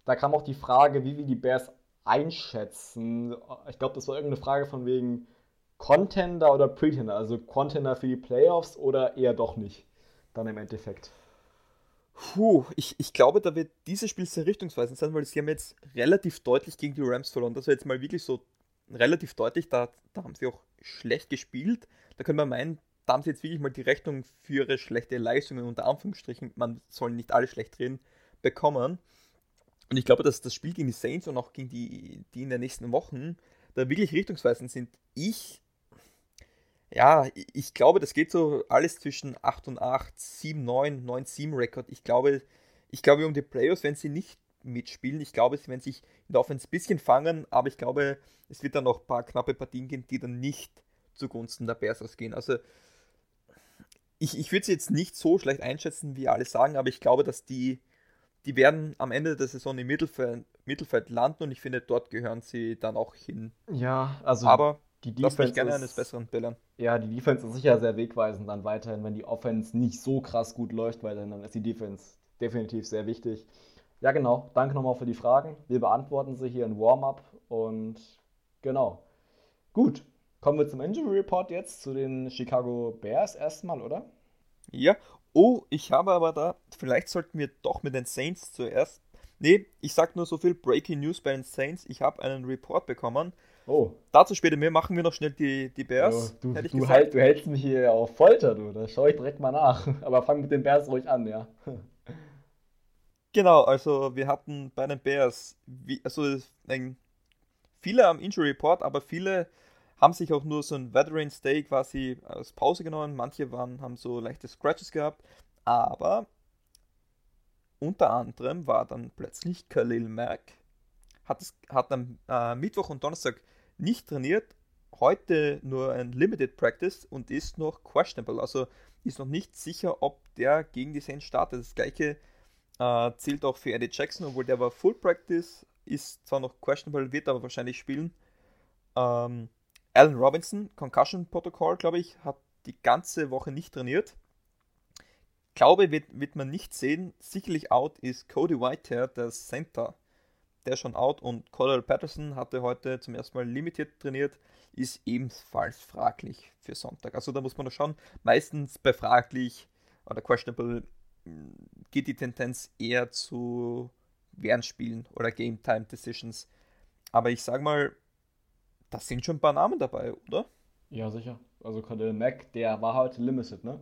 Da kam auch die Frage, wie wir die Bears einschätzen. Ich glaube, das war irgendeine Frage von wegen Contender oder Pretender. Also Contender für die Playoffs oder eher doch nicht. Dann im Endeffekt. Puh, ich, ich glaube, da wird dieses Spiel sehr richtungsweisend sein, weil sie haben jetzt relativ deutlich gegen die Rams verloren. Das war jetzt mal wirklich so relativ deutlich. Da, da haben sie auch schlecht gespielt. Da können wir meinen, da haben sie jetzt wirklich mal die Rechnung für ihre schlechte Leistungen unter Anführungsstrichen, man soll nicht alle schlecht reden, bekommen. Und ich glaube, dass das Spiel gegen die Saints und auch gegen die, die in den nächsten Wochen da wirklich richtungsweisend sind. Ich ja, ich glaube, das geht so alles zwischen 8 und 8, 7, 9, 9, 7 Rekord. Ich glaube, ich glaube um die Playoffs, wenn sie nicht mitspielen, ich glaube, sie werden sich in der Offense ein bisschen fangen, aber ich glaube, es wird dann noch ein paar knappe Partien gehen, die dann nicht zugunsten der Bears ausgehen. Also, ich, ich würde sie jetzt nicht so schlecht einschätzen, wie alle sagen, aber ich glaube, dass die, die werden am Ende der Saison im Mittelfeld, Mittelfeld landen und ich finde, dort gehören sie dann auch hin. Ja, also. Aber die Defense mich gerne ist, eines Besseren bildern. Ja, die Defense ist sicher sehr wegweisend dann weiterhin, wenn die Offense nicht so krass gut läuft, weil dann ist die Defense definitiv sehr wichtig. Ja, genau. Danke nochmal für die Fragen. Wir beantworten sie hier in Warm-up und genau. Gut, kommen wir zum Injury Report jetzt zu den Chicago Bears erstmal, oder? Ja. Oh, ich habe aber da, vielleicht sollten wir doch mit den Saints zuerst. Nee, ich sag nur so viel Breaking News bei den Saints. Ich habe einen Report bekommen Oh. Dazu später mehr machen wir noch schnell die, die Bears. du, du, halt, du, hältst mich hier auf Folter, du. Da schaue ich direkt mal nach. Aber fang mit den Bears ruhig an, ja. Genau, also wir hatten bei den Bears, wie, also viele am Injury Report, aber viele haben sich auch nur so ein Veterans Day quasi als Pause genommen. Manche waren, haben so leichte Scratches gehabt, aber unter anderem war dann plötzlich Khalil Mack, hat, es, hat am äh, Mittwoch und Donnerstag nicht trainiert, heute nur ein Limited Practice und ist noch questionable. Also ist noch nicht sicher, ob der gegen die Saints startet. Das gleiche äh, zählt auch für Eddie Jackson, obwohl der war Full Practice, ist zwar noch questionable, wird aber wahrscheinlich spielen. Ähm, Alan Robinson, Concussion Protocol, glaube ich, hat die ganze Woche nicht trainiert. Glaube, wird, wird man nicht sehen. Sicherlich out ist Cody Whitehair, der Center. Der schon out und Cordell Patterson hatte heute zum ersten Mal limitiert trainiert, ist ebenfalls fraglich für Sonntag. Also da muss man noch schauen. Meistens bei fraglich oder questionable hm, geht die Tendenz eher zu Währendspielen oder Game Time Decisions. Aber ich sag mal, das sind schon ein paar Namen dabei, oder? Ja, sicher. Also Cordell Mack, der war heute limited, ne?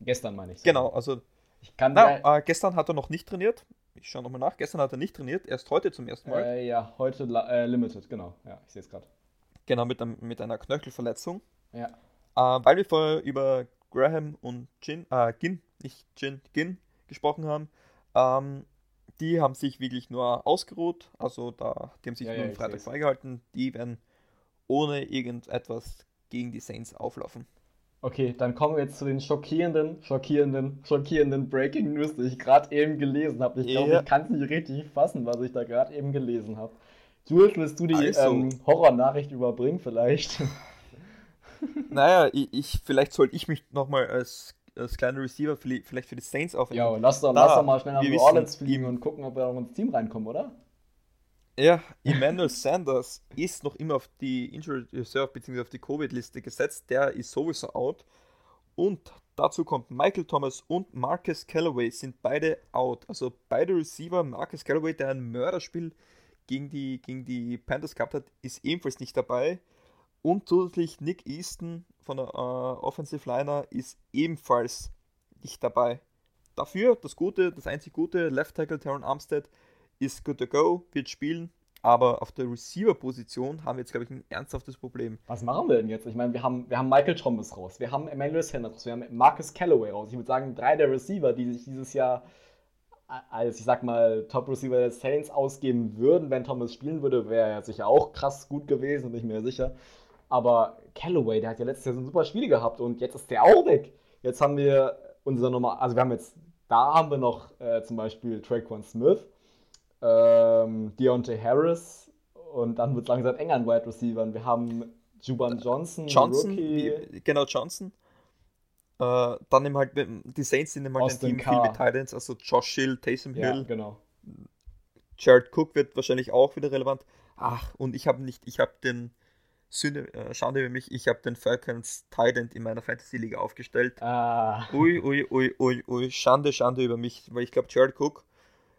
Gestern meine ich. So. Genau, also ich kann na, äh, gestern hat er noch nicht trainiert. Ich schaue nochmal nach. Gestern hat er nicht trainiert, erst heute zum ersten Mal. Äh, ja, heute äh, limited, genau. Ja, ich sehe es gerade. Genau, mit, einem, mit einer Knöchelverletzung. Ja. Äh, weil wir vorher über Graham und Gin, äh, Gin, nicht Gin, Gin gesprochen haben. Ähm, die haben sich wirklich nur ausgeruht. Also da, die haben sich ja, nur ja, am Freitag freigehalten. Die werden ohne irgendetwas gegen die Saints auflaufen. Okay, dann kommen wir jetzt zu den schockierenden, schockierenden, schockierenden Breaking News, die ich gerade eben gelesen habe. Ich glaube, ich kann es nicht richtig fassen, was ich da gerade eben gelesen habe. Jules, willst du die also. ähm, Horrornachricht überbringen vielleicht? Naja, ich, ich vielleicht sollte ich mich nochmal als, als kleiner Receiver vielleicht für die Saints aufnehmen. Ja, lass doch, da, lass doch mal schnell nach New Orleans fliegen und gucken, ob wir auch ins Team reinkommen, oder? Ja, Emmanuel Sanders ist noch immer auf die Injured Reserve bzw. auf die Covid-Liste gesetzt. Der ist sowieso out. Und dazu kommt Michael Thomas und Marcus Callaway sind beide out. Also beide Receiver, Marcus Callaway, der ein Mörderspiel gegen die, gegen die Panthers gehabt hat, ist ebenfalls nicht dabei. Und zusätzlich Nick Easton von der äh, Offensive Liner ist ebenfalls nicht dabei. Dafür das Gute, das einzig Gute, Left Tackle Taron Armstead ist good to go, wird spielen, aber auf der Receiver-Position haben wir jetzt, glaube ich, ein ernsthaftes Problem. Was machen wir denn jetzt? Ich meine, wir haben, wir haben Michael Thomas raus, wir haben Emmanuel Sanders, wir haben Marcus Callaway raus. Ich würde sagen, drei der Receiver, die sich dieses Jahr als, ich sag mal, Top-Receiver der Saints ausgeben würden, wenn Thomas spielen würde, wäre er sicher auch krass gut gewesen, bin ich mir sicher. Aber Callaway, der hat ja letztes Jahr so ein super Spiel gehabt und jetzt ist der auch weg. Jetzt haben wir unser Nummer, also wir haben jetzt, da haben wir noch äh, zum Beispiel Traquan Smith, ähm, Deontay Harris und dann wird es langsam eng an Wide Receiver. Wir haben Juban Johnson, Johnson wie, genau Johnson. Äh, dann nehmen halt die Saints nehmen halt Austin ein Team K. viel mit Titans, also Josh Hill, Taysom ja, Hill. genau. Jared Cook wird wahrscheinlich auch wieder relevant. Ach, und ich habe nicht, ich habe den Sünde, äh, Schande über mich, ich habe den Falcons Titan in meiner Fantasy Liga aufgestellt. Ah. Ui, ui, ui, ui, ui, Schande, Schande über mich, weil ich glaube, Jared Cook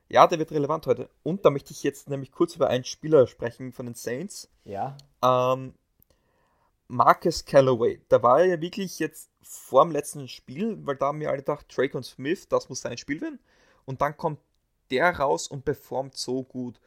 ja, der wird relevant heute. Und da möchte ich jetzt nämlich kurz über einen Spieler sprechen von den Saints. Ja. Ähm, Marcus Callaway. Da war er ja wirklich jetzt vor dem letzten Spiel, weil da haben wir alle gedacht, Drake und Smith, das muss sein Spiel werden. Und dann kommt der raus und performt so gut.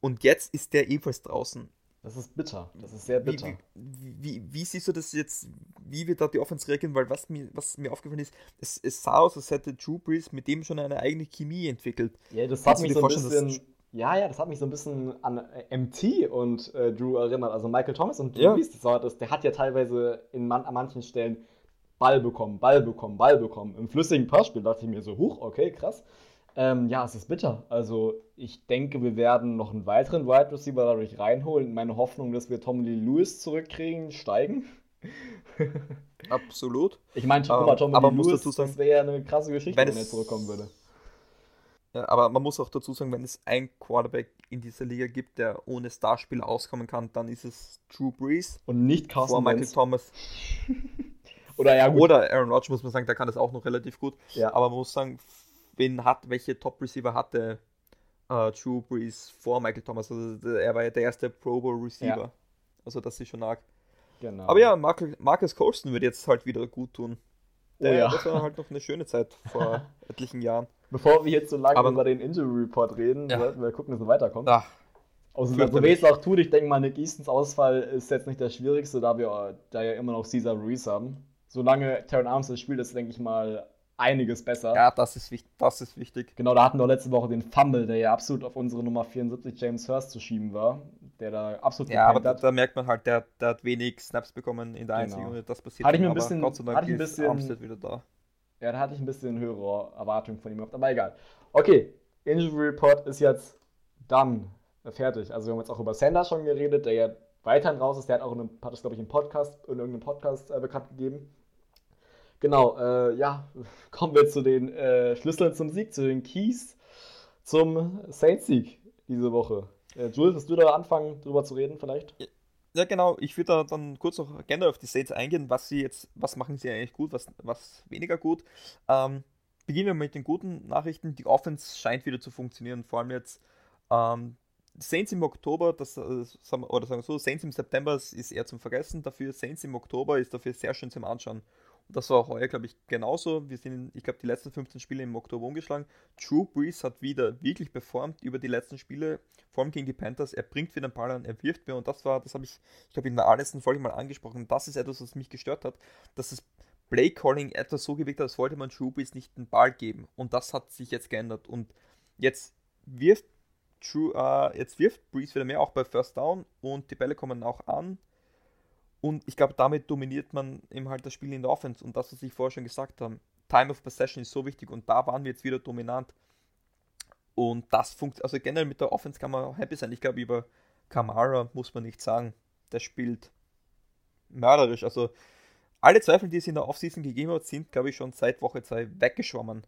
Und jetzt ist der ebenfalls draußen. Das ist bitter. Das ist sehr bitter. Wie, wie, wie, siehst du das jetzt, wie wird da die Offense reagieren? Weil was mir, was mir aufgefallen ist, es, es sah aus, als hätte Drew Brees mit dem schon eine eigene Chemie entwickelt. Ja, das hat mich so ein bisschen. Ja, ja, das hat mich so ein bisschen an äh, MT und äh, Drew erinnert. Also Michael Thomas und Drew ja. Brees, das, der hat ja teilweise in man, an manchen Stellen Ball bekommen, Ball bekommen, Ball bekommen. Im flüssigen Passspiel dachte ich mir so, huch, okay, krass. Ähm, ja, es ist bitter. Also ich denke, wir werden noch einen weiteren Wide Receiver dadurch reinholen. Meine Hoffnung, dass wir Tom Lee Lewis zurückkriegen, steigen. Absolut. Ich meine, guck mal, Tom Lee Lewis, sagen, das wäre ja eine krasse Geschichte, wenn, wenn er zurückkommen würde. Ja, aber man muss auch dazu sagen, wenn es ein Quarterback in dieser Liga gibt, der ohne Starspiel auskommen kann, dann ist es Drew Brees. Und nicht Carson vor Michael Thomas. Oder ja, gut. Oder Aaron Rodgers muss man sagen, der kann das auch noch relativ gut. Ja. Aber man muss sagen, wen hat, welche Top-Receiver hatte äh, Drew Brees vor Michael Thomas. Also er war ja der erste Pro Bowl Receiver. Ja. Also das ist schon arg. Genau. Aber ja, Marcus, Marcus Colston wird jetzt halt wieder gut tun. Oh der, oh ja. Das war halt noch eine schöne Zeit vor etlichen Jahren. Bevor wir jetzt so lange Aber, über den Injury Report reden, ja. sollten wir gucken, dass wir weiterkommen. Ach, Also, so weh es auch tut, ich denke mal, Nick Eastons Ausfall ist jetzt nicht der schwierigste, da wir da ja immer noch Caesar Ruiz haben. Solange Terran Armstead spielt, ist, denke ich mal, einiges besser. Ja, das ist, wichtig, das ist wichtig. Genau, da hatten wir letzte Woche den Fumble, der ja absolut auf unsere Nummer 74 James Hurst zu schieben war, der da absolut Ja, aber da, da, merkt man halt, der, der, hat wenig Snaps bekommen in der genau. einzigen Runde, das passiert. Hatte ich mir ein bisschen, Gott sei Dank ein bisschen, Armstead wieder da. Ja, da hatte ich ein bisschen höhere Erwartungen von ihm gehabt, aber egal. Okay, Injury Report ist jetzt dann fertig. Also wir haben jetzt auch über Sanders schon geredet, der ja weiterhin raus ist. Der hat auch in einem, hat das, glaube ich, im Podcast, in irgendeinem Podcast äh, bekannt gegeben. Genau, äh, ja, kommen wir zu den äh, Schlüsseln zum Sieg, zu den Keys zum Saints-Sieg diese Woche. Äh, Jules, willst du da anfangen, drüber zu reden vielleicht? Ja, genau. Ich würde da dann kurz noch generell auf die Saints eingehen, was sie jetzt, was machen sie eigentlich gut, was, was weniger gut. Ähm, beginnen wir mit den guten Nachrichten. Die Offense scheint wieder zu funktionieren, vor allem jetzt ähm, Saints im Oktober, das, äh, oder sagen wir so, Saints im September ist eher zum Vergessen, dafür Saints im Oktober ist dafür sehr schön zum Anschauen. Das war heuer, glaube ich, genauso. Wir sind, ich glaube, die letzten 15 Spiele im Oktober umgeschlagen. Drew Brees hat wieder wirklich performt über die letzten Spiele, vor allem gegen die Panthers. Er bringt wieder den Ball an, er wirft mehr und das war, das habe ich, ich glaube, in der allerletzten Folge mal angesprochen. Das ist etwas, was mich gestört hat, dass das Play Calling etwas so gewirkt hat, als wollte man Drew Brees nicht den Ball geben. Und das hat sich jetzt geändert. Und jetzt wirft Drew, äh, jetzt wirft Brees wieder mehr, auch bei First Down und die Bälle kommen auch an. Und ich glaube, damit dominiert man eben halt das Spiel in der Offense. Und das, was ich vorher schon gesagt habe, Time of Possession ist so wichtig und da waren wir jetzt wieder dominant. Und das funktioniert, also generell mit der Offense kann man happy sein. Ich glaube, über Kamara muss man nicht sagen, der spielt mörderisch. Also alle Zweifel, die es in der Offseason gegeben hat, sind, glaube ich, schon seit Woche 2 weggeschwommen.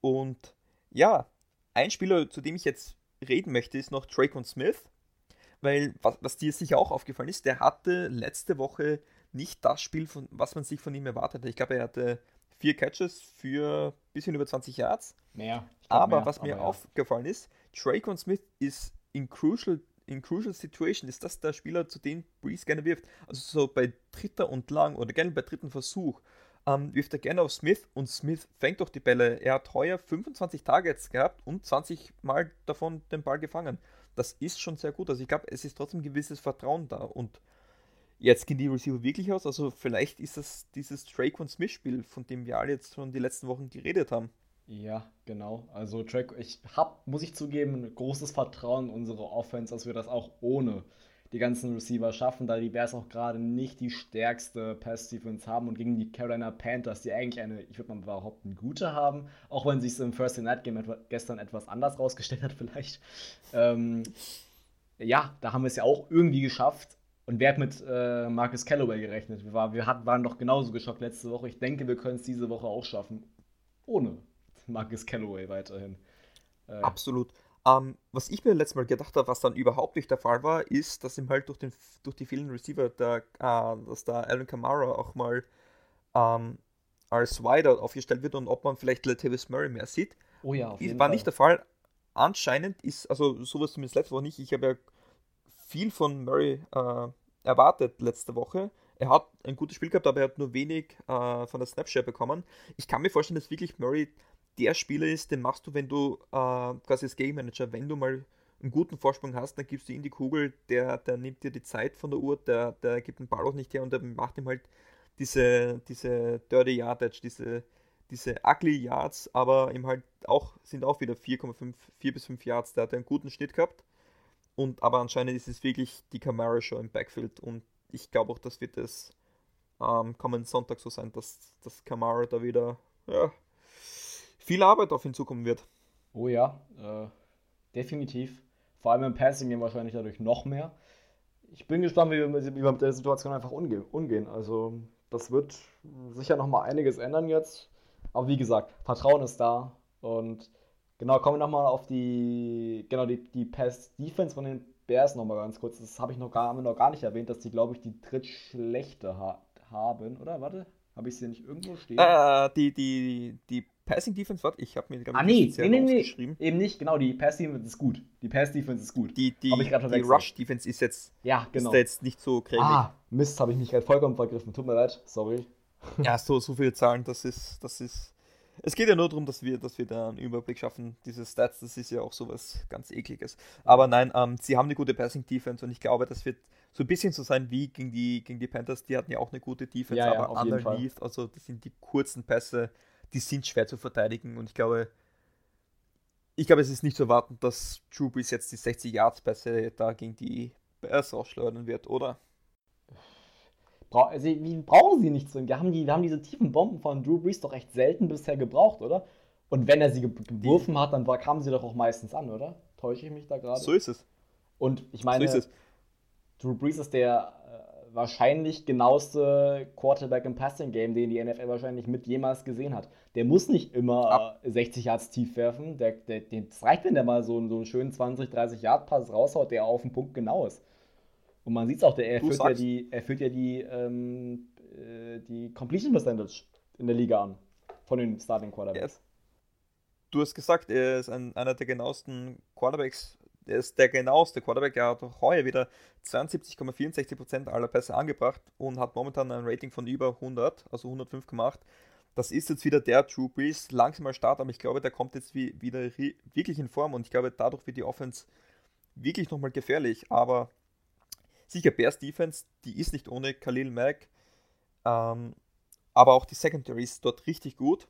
Und ja, ein Spieler, zu dem ich jetzt reden möchte, ist noch Drake Smith weil was, was dir sicher auch aufgefallen ist, der hatte letzte Woche nicht das Spiel, von, was man sich von ihm erwartet hat. Ich glaube, er hatte vier Catches für ein bisschen über 20 Yards. Mehr. Aber mehr, was mir ja. aufgefallen ist, Drake Smith ist in crucial, in crucial Situation, ist das der Spieler, zu dem Breeze gerne wirft. Also so bei dritter und lang oder gerne bei dritten Versuch ähm, wirft er gerne auf Smith und Smith fängt doch die Bälle. Er hat heuer 25 Targets gehabt und 20 Mal davon den Ball gefangen das ist schon sehr gut. Also ich glaube, es ist trotzdem ein gewisses Vertrauen da. Und jetzt gehen die Receiver wirklich aus. Also vielleicht ist das dieses Drake und Smith-Spiel, von dem wir alle jetzt schon die letzten Wochen geredet haben. Ja, genau. Also Drake, ich habe, muss ich zugeben, großes Vertrauen in unsere Offense, dass wir das auch ohne die ganzen Receiver schaffen, da die Bears auch gerade nicht die stärkste Pass-Defense haben und gegen die Carolina Panthers, die eigentlich eine, ich würde mal behaupten, gute haben, auch wenn sich es im First Night Game gestern etwas anders rausgestellt hat vielleicht. Ähm, ja, da haben wir es ja auch irgendwie geschafft. Und wer hat mit äh, Marcus Calloway gerechnet? Wir, war, wir hat, waren doch genauso geschockt letzte Woche. Ich denke, wir können es diese Woche auch schaffen. Ohne Marcus Calloway weiterhin. Äh, Absolut. Ähm, was ich mir letztes Mal gedacht habe, was dann überhaupt nicht der Fall war, ist, dass ihm halt durch, den, durch die vielen Receiver, der, äh, dass da Alan Kamara auch mal ähm, als Wider aufgestellt wird und ob man vielleicht Latavius Murray mehr sieht. Oh ja, auf jeden War Fall. nicht der Fall. Anscheinend ist, also sowas zumindest letzte Woche nicht, ich habe ja viel von Murray äh, erwartet letzte Woche. Er hat ein gutes Spiel gehabt, aber er hat nur wenig äh, von der Snapshare bekommen. Ich kann mir vorstellen, dass wirklich Murray der Spieler ist, den machst du, wenn du äh, quasi als Game Manager, wenn du mal einen guten Vorsprung hast, dann gibst du ihm die Kugel, der, der nimmt dir die Zeit von der Uhr, der, der gibt den Ball auch nicht her und der macht ihm halt diese, diese Dirty Yardage, diese, diese ugly Yards, aber ihm halt auch, sind auch wieder 4,5, 4 bis 5 Yards, der hat einen guten Schnitt gehabt. Und aber anscheinend ist es wirklich die Camara Show im Backfield und ich glaube auch, das wird es ähm, kommenden Sonntag so sein, dass, dass Camara da wieder ja, viel Arbeit auf ihn zukommen wird. Oh ja, äh, definitiv. Vor allem im Passing Game wahrscheinlich dadurch noch mehr. Ich bin gespannt, wie wir, wie wir mit der Situation einfach umgehen. Also, das wird sicher noch mal einiges ändern jetzt. Aber wie gesagt, Vertrauen ist da. Und genau, kommen wir nochmal auf die, genau, die, die Pass-Defense von den Bears nochmal ganz kurz. Das habe ich noch gar, haben wir noch gar nicht erwähnt, dass die, glaube ich, die drittschlechte ha haben, oder? Warte, habe ich sie nicht irgendwo stehen? Äh, die, die, die Passing Defense, warte, ich habe mir glaube ah, nee, nee, nee, nee, eben nicht, genau, die Pass Defense ist gut. Die Pass Defense ist gut. Die, die, die Rush Defense ist jetzt, ja, genau. ist jetzt nicht so cremig. Ah, Mist, habe ich mich gerade vollkommen vergriffen. Tut mir leid, sorry. Ja, so, so viele Zahlen, das ist, das ist. es geht ja nur darum, dass wir, dass wir da einen Überblick schaffen. Diese Stats, das ist ja auch sowas ganz ekliges. Aber nein, ähm, sie haben eine gute Passing-Defense und ich glaube, das wird so ein bisschen so sein wie gegen die, gegen die Panthers. Die hatten ja auch eine gute Defense, Ja, ja, aber jeden underneath, also das sind die kurzen Pässe, die sind schwer zu verteidigen und ich glaube, ich glaube, es ist nicht zu erwarten, dass Drew Brees jetzt die 60 Yards Pässe da gegen die Bears rausschleudern wird, oder? Also, wie brauchen sie nicht so? Wir haben, die, wir haben diese tiefen Bomben von Drew Brees doch recht selten bisher gebraucht, oder? Und wenn er sie ge geworfen hat, dann war, kamen sie doch auch meistens an, oder? Täusche ich mich da gerade? So ist es. Und ich So meine, ist es. Drew Brees ist der wahrscheinlich genaueste Quarterback im Passing Game, den die NFL wahrscheinlich mit jemals gesehen hat. Der muss nicht immer äh, 60 Yards tief werfen. Der, der, den, das reicht, wenn der mal so, einen- so einen schönen 20, 30 Yard Pass raushaut, der auf den Punkt genau ist. Und man sieht es auch, der erfüllt ja die, erfüllt ja die, ähm, äh, die Completion Percentage in der Liga an. Von den Starting Quarterbacks. Yes. Du hast gesagt, er ist ein, einer der genauesten Quarterbacks. Er ist der genaueste Quarterback. Er hat auch heuer wieder 72,64% aller Pässe angebracht und hat momentan ein Rating von über 100, also 105,8. Das ist jetzt wieder der Drew Brees, langsamer Start, aber ich glaube, der kommt jetzt wie, wieder wirklich in Form und ich glaube, dadurch wird die Offense wirklich nochmal gefährlich. Aber sicher, Bears Defense, die ist nicht ohne Khalil Mack, ähm, aber auch die Secondary ist dort richtig gut.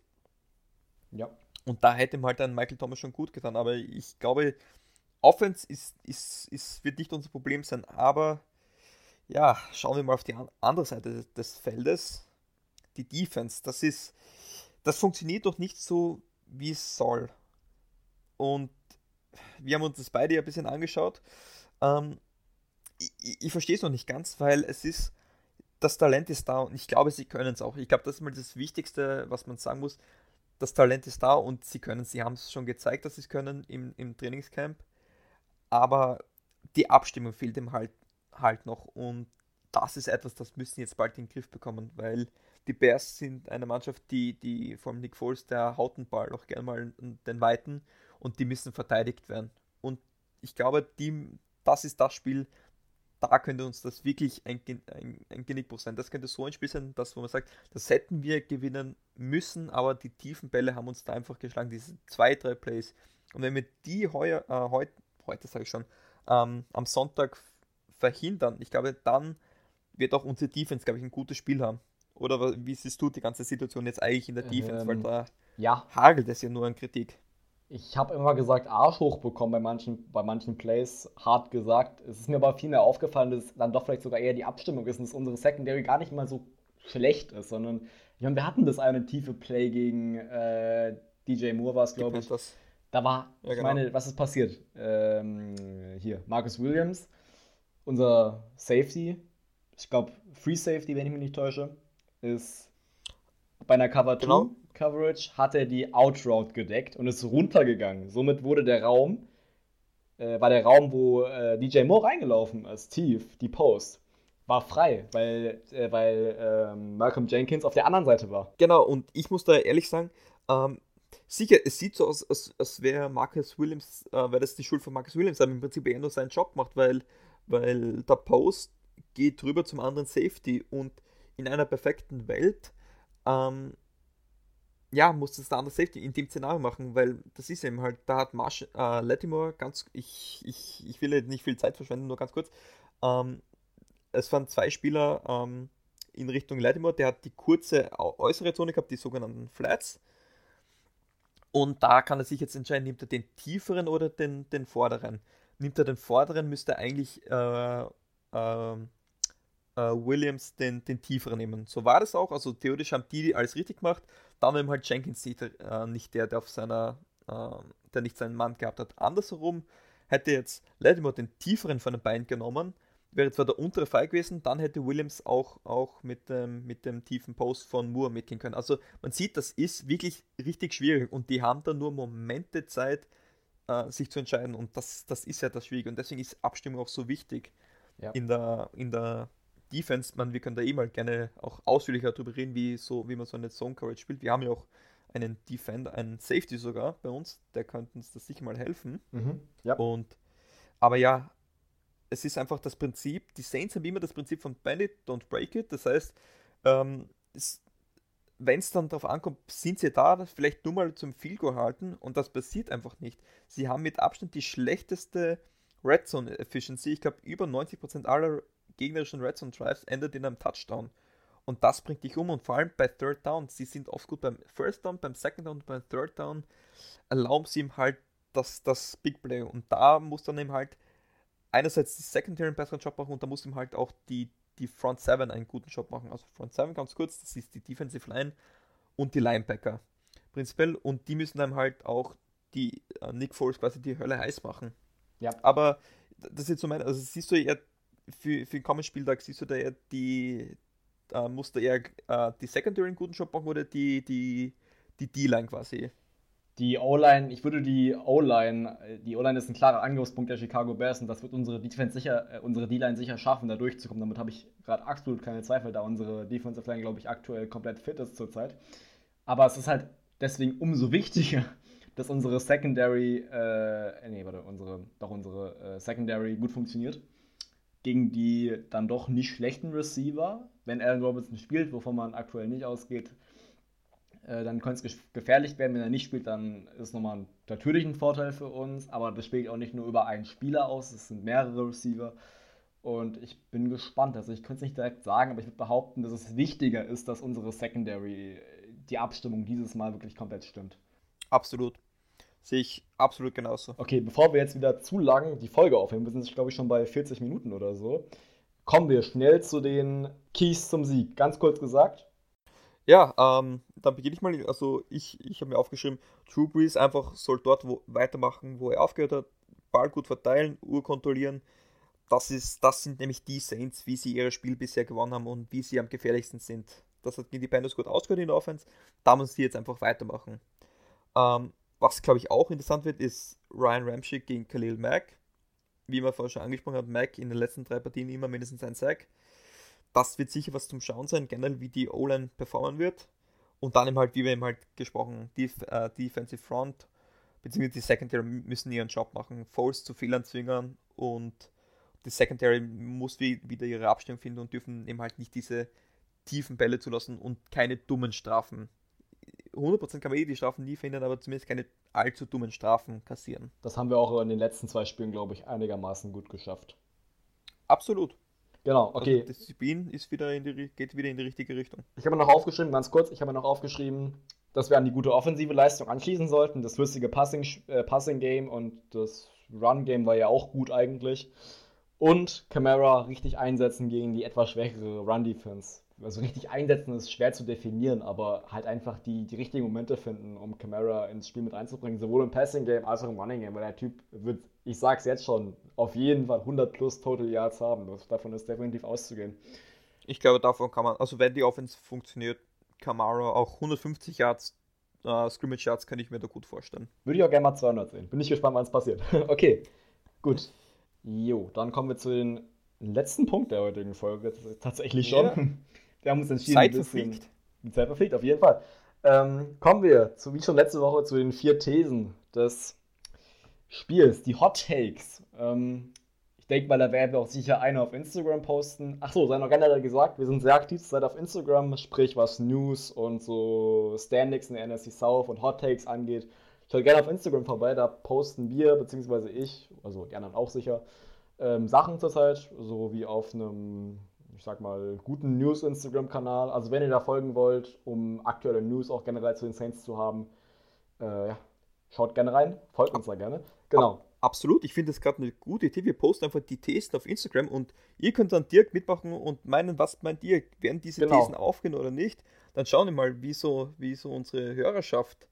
Ja. Und da hätte ihm halt ein Michael Thomas schon gut getan. Aber ich glaube, Offense ist, ist, ist, wird nicht unser Problem sein. Aber ja, schauen wir mal auf die an- andere Seite des, des Feldes. Die Defense, das ist, das funktioniert doch nicht so, wie es soll. Und wir haben uns das beide ja ein bisschen angeschaut. Ähm, ich, ich, verstehe es noch nicht ganz, weil es ist, das Talent ist da und ich glaube, sie können es auch. Ich glaube, das ist mal das Wichtigste, was man sagen muss das Talent ist da und sie können, sie haben es schon gezeigt, dass sie es können im, im Trainingscamp, aber die Abstimmung fehlt ihm halt, halt noch und das ist etwas, das müssen sie jetzt bald in den Griff bekommen, weil die Bears sind eine Mannschaft, die, die vom Nick Foles, der haut den Ball auch gerne mal den Weiten und die müssen verteidigt werden. Und ich glaube, die, das ist das Spiel, da könnte uns das wirklich ein, ein, ein Genickbruch sein. Das könnte so ein Spiel sein, dass, wo man sagt, das hätten wir gewinnen müssen, aber die tiefen Bälle haben uns da einfach geschlagen, diese zwei, drei Plays. Und wenn wir die heuer, äh, heut, heute sage ich schon, ähm, am Sonntag verhindern, ich glaube, dann wird auch unsere Defense, glaube ich, ein gutes Spiel haben. Oder wie siehst du die ganze Situation jetzt eigentlich in der Defense? Weil Ähm, da Ja, hagelt es ja nur an Kritik. Ich habe immer gesagt, Arsch hochbekommen bei manchen, bei manchen Plays, hart gesagt. Es ist mir aber viel mehr aufgefallen, dass dann doch vielleicht sogar eher die Abstimmung ist und dass unsere Secondary gar nicht mal so schlecht ist, sondern ich meine, wir hatten das eine tiefe Play gegen äh, DJ Moore, war es, glaube ich. Panthers. Da war, Ja, ich genau. meine, was ist passiert? Ähm, hier, Marcus Williams, unser Safety, ich glaube Free Safety, wenn ich mich nicht täusche, ist bei einer Cover 2 Genau. Coverage hat er die Outroute gedeckt und ist runtergegangen. Somit wurde der Raum, äh, war der Raum, wo äh, DJ Moore reingelaufen ist, tief, die Post, war frei, weil, äh, weil ähm, Malcolm Jenkins auf der anderen Seite war. Genau, und ich muss da ehrlich sagen, ähm, sicher, es sieht so aus, als, als wäre Marcus Williams, äh, wäre das die Schuld von Marcus Williams, aber im Prinzip eher nur seinen Job macht, weil, weil der Post geht rüber zum anderen Safety und in einer perfekten Welt, ähm, ja, muss das der andere Safety in dem Szenario machen, weil das ist eben halt, da hat Marsh, äh, Latimore ganz, ich, ich, ich will jetzt nicht viel Zeit verschwenden, nur ganz kurz, ähm, es waren zwei Spieler, ähm, in Richtung Latimore, der hat die kurze äußere Zone gehabt, die sogenannten Flats. Und da kann er sich jetzt entscheiden, nimmt er den tieferen oder den, den vorderen. Nimmt er den vorderen, müsste eigentlich äh, ähm, äh, Williams den, den tieferen nehmen. So war das auch. Also theoretisch haben die alles richtig gemacht. Dann eben halt Jenkins nicht, äh, nicht der, der auf seiner, äh, der nicht seinen Mann gehabt hat. Andersherum hätte jetzt Latimore den tieferen von den Beinen genommen, wäre zwar der untere frei gewesen, dann hätte Williams auch, auch mit, dem, mit dem tiefen Post von Moore mitgehen können. Also man sieht, das ist wirklich richtig schwierig und die haben da nur Momente Zeit, äh, sich zu entscheiden und das, das ist ja das Schwierige und deswegen ist Abstimmung auch so wichtig Ja. in, der, in der Defense. Man, wir können da eh mal gerne auch ausführlicher darüber reden, wie, so, wie man so eine Zone Coverage spielt. Wir haben ja auch einen Defender, einen Safety sogar bei uns, der könnte uns das sicher mal helfen. Ja. Und aber ja, es ist einfach das Prinzip, die Saints haben immer das Prinzip von Bend it, don't break it. Das heißt, ähm, wenn es dann darauf ankommt, sind sie da, vielleicht nur mal zum Field halten und das passiert einfach nicht. Sie haben mit Abstand die schlechteste Red Zone Efficiency. Ich glaube, über 90% aller gegnerischen Red Zone Drives endet in einem Touchdown. Und das bringt dich um und vor allem bei Third Down. Sie sind oft gut beim First Down, beim Second Down und beim Third Down. Erlauben sie ihm halt das, das Big Play. Und da muss dann eben halt einerseits die Secondary einen besseren Job machen und da muss ihm halt auch die die Front 7 einen guten Job machen. Also Front 7 ganz kurz, das ist die Defensive Line und die Linebacker prinzipiell und die müssen dann halt auch die äh, Nick Foles quasi die Hölle heiß machen. Ja. Aber das ist jetzt so mein, also siehst du eher für, für den kommenden Spieltag, siehst du da eher die, äh, musst du eher äh, die Secondary einen guten Job machen oder die, die, die D-Line quasi? Die O-Line, ich würde die O-Line, die O-Line ist ein klarer Angriffspunkt der Chicago Bears und das wird unsere Defense sicher, äh, unsere D-Line sicher schaffen, da durchzukommen. Damit habe ich gerade absolut keine Zweifel, da unsere Defensive Line, glaube ich, aktuell komplett fit ist zurzeit. Aber es ist halt deswegen umso wichtiger, dass unsere Secondary, äh, nee, warte, unsere, doch unsere äh, Secondary gut funktioniert. Gegen die dann doch nicht schlechten Receiver, wenn Aaron Robinson spielt, wovon man aktuell nicht ausgeht, äh, dann könnte es gefährlich werden. Wenn er nicht spielt, dann ist es nochmal natürlich ein Vorteil für uns. Aber das spielt auch nicht nur über einen Spieler aus, es sind mehrere Receiver. Und ich bin gespannt. Also ich könnte es nicht direkt sagen, aber ich würde behaupten, dass es wichtiger ist, dass unsere Secondary die Abstimmung dieses Mal wirklich komplett stimmt. Absolut. Sehe ich absolut genauso. Okay, bevor wir jetzt wieder zu lang die Folge aufnehmen, wir sind, glaube ich, schon bei 40 Minuten oder so, kommen wir schnell zu den Keys zum Sieg. Ganz kurz gesagt, ja, ähm, dann beginne ich mal. Also ich, ich habe mir aufgeschrieben, Drew Brees einfach soll dort wo, weitermachen, wo er aufgehört hat. Ball gut verteilen, Uhr kontrollieren. Das, ist, das sind nämlich die Saints, wie sie ihre Spiel bisher gewonnen haben und wie sie am gefährlichsten sind. Das hat gegen die Panthers gut ausgehört in der Offense. Da müssen sie jetzt einfach weitermachen. Ähm, was, glaube ich, auch interessant wird, ist Ryan Ramchick gegen Khalil Mack. Wie man vorhin schon angesprochen hat, Mack in den letzten drei Partien immer mindestens ein Sack das wird sicher was zum Schauen sein, generell wie die O-Line performen wird. Und dann eben halt, wie wir eben halt gesprochen, die äh, Defensive Front beziehungsweise die Secondary müssen ihren Job machen, Foles zu Fehlern zwingen und die Secondary muss wieder ihre Abstimmung finden und dürfen eben halt nicht diese tiefen Bälle zulassen und keine dummen Strafen. 100% kann man eh die Strafen nie finden, aber zumindest keine allzu dummen Strafen kassieren. Das haben wir auch in den letzten zwei Spielen, glaube ich, einigermaßen gut geschafft. Absolut. Genau, also okay. Also Disziplin ist wieder in die, geht wieder in die richtige Richtung. Ich habe noch aufgeschrieben, ganz kurz, ich habe noch aufgeschrieben, dass wir an die gute offensive Leistung anschließen sollten. Das flüssige Passing, äh, Passing Game und das Run Game war ja auch gut eigentlich. Und Camara richtig einsetzen gegen die etwas schwächere Run Defense. Also richtig einsetzen ist schwer zu definieren, aber halt einfach die, die richtigen Momente finden, um Camara ins Spiel mit einzubringen, sowohl im Passing Game als auch im Running Game, weil der Typ wird ich sage es jetzt schon, auf jeden Fall 100 plus Total Yards haben. davon ist definitiv auszugehen. Ich glaube, davon kann man, also wenn die Offense funktioniert, Camaro auch 150 Yards, äh, Scrimmage Yards kann ich mir da gut vorstellen. Würde ich auch gerne mal 200 sehen. Bin ich gespannt, wann es passiert. okay, gut. Jo, dann kommen wir zu den letzten Punkt der heutigen Folge. Tatsächlich schon. Yeah. Wir haben uns entschieden, Zeit verfliegt. Die Zeit verfliegt, auf jeden Fall. Ähm, kommen wir, zu, wie schon letzte Woche, zu den vier Thesen des Spiels, die Hot Takes. Ähm, ich denke mal, da werden wir auch sicher eine auf Instagram posten. Achso, sei noch generell gesagt, wir sind sehr aktiv seit auf Instagram, sprich was News und so Standings in der NSC South und Hot Takes angeht. Schaut gerne auf Instagram vorbei, da posten wir, beziehungsweise ich, also die anderen auch sicher, ähm, Sachen zurzeit, so wie auf einem, ich sag mal, guten News-Instagram-Kanal. Also wenn ihr da folgen wollt, um aktuelle News auch generell zu den Saints zu haben, äh, ja, schaut gerne rein, folgt uns da gerne. Genau. Absolut, ich finde das gerade eine gute Idee. Wir posten einfach die Thesen auf Instagram und ihr könnt dann direkt mitmachen und meinen, was meint ihr? Werden diese genau. Thesen aufgehen oder nicht? Dann schauen wir mal, wie so, wie so unsere Hörerschaft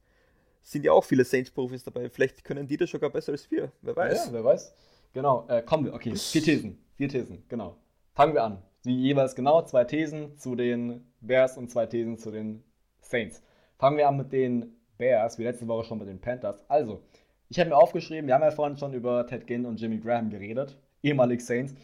sind ja auch viele Saints-Profis dabei. Vielleicht können die das sogar besser als wir. Wer weiß. Ja, wer weiß. Genau, äh, kommen wir. Okay, vier Thesen. Vier Thesen, genau. Fangen wir an. Wie jeweils genau zwei Thesen zu den Bears und zwei Thesen zu den Saints. Fangen wir an mit den Bears, wie letzte Woche schon mit den Panthers. Also, ich habe mir aufgeschrieben, wir haben ja vorhin schon über Ted Ginn und Jimmy Graham geredet, ehemalig Saints.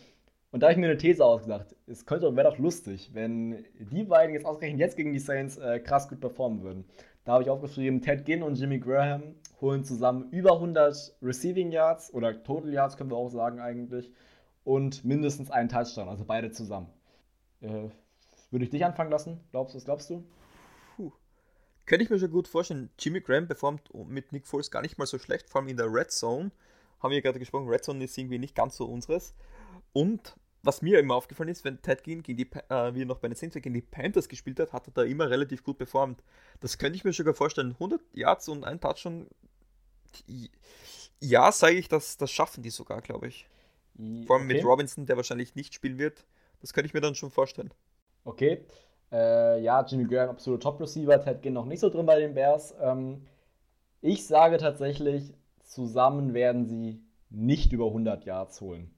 Und da habe ich mir eine These ausgedacht. Es könnte wäre doch lustig, wenn die beiden jetzt ausgerechnet jetzt gegen die Saints äh, krass gut performen würden. Da habe ich aufgeschrieben, Ted Ginn und Jimmy Graham holen zusammen über 100 Receiving Yards oder Total Yards, können wir auch sagen eigentlich, und mindestens einen Touchdown, also beide zusammen. Äh, würde ich dich anfangen lassen? Glaubst du, was glaubst du? Könnte ich mir schon gut vorstellen. Jimmy Graham performt mit Nick Foles gar nicht mal so schlecht, vor allem in der Red Zone. Haben wir gerade gesprochen, Red Zone ist irgendwie nicht ganz so unseres. Und was mir immer aufgefallen ist, wenn Ted Ginn gegen die, äh, wie er noch bei den Saints gegen die Panthers gespielt hat, hat er da immer relativ gut performt. Das könnte ich mir sogar vorstellen. 100 Yards und ein Touchdown. Ja, sage ich, das, das schaffen die sogar, glaube ich. Vor allem okay. mit Robinson, der wahrscheinlich nicht spielen wird. Das könnte ich mir dann schon vorstellen. Okay. Äh, ja, Jimmy Graham, absolut Top-Receiver. Ted Ginn noch nicht so drin bei den Bears. Ähm, ich sage tatsächlich, zusammen werden sie nicht über 100 Yards holen.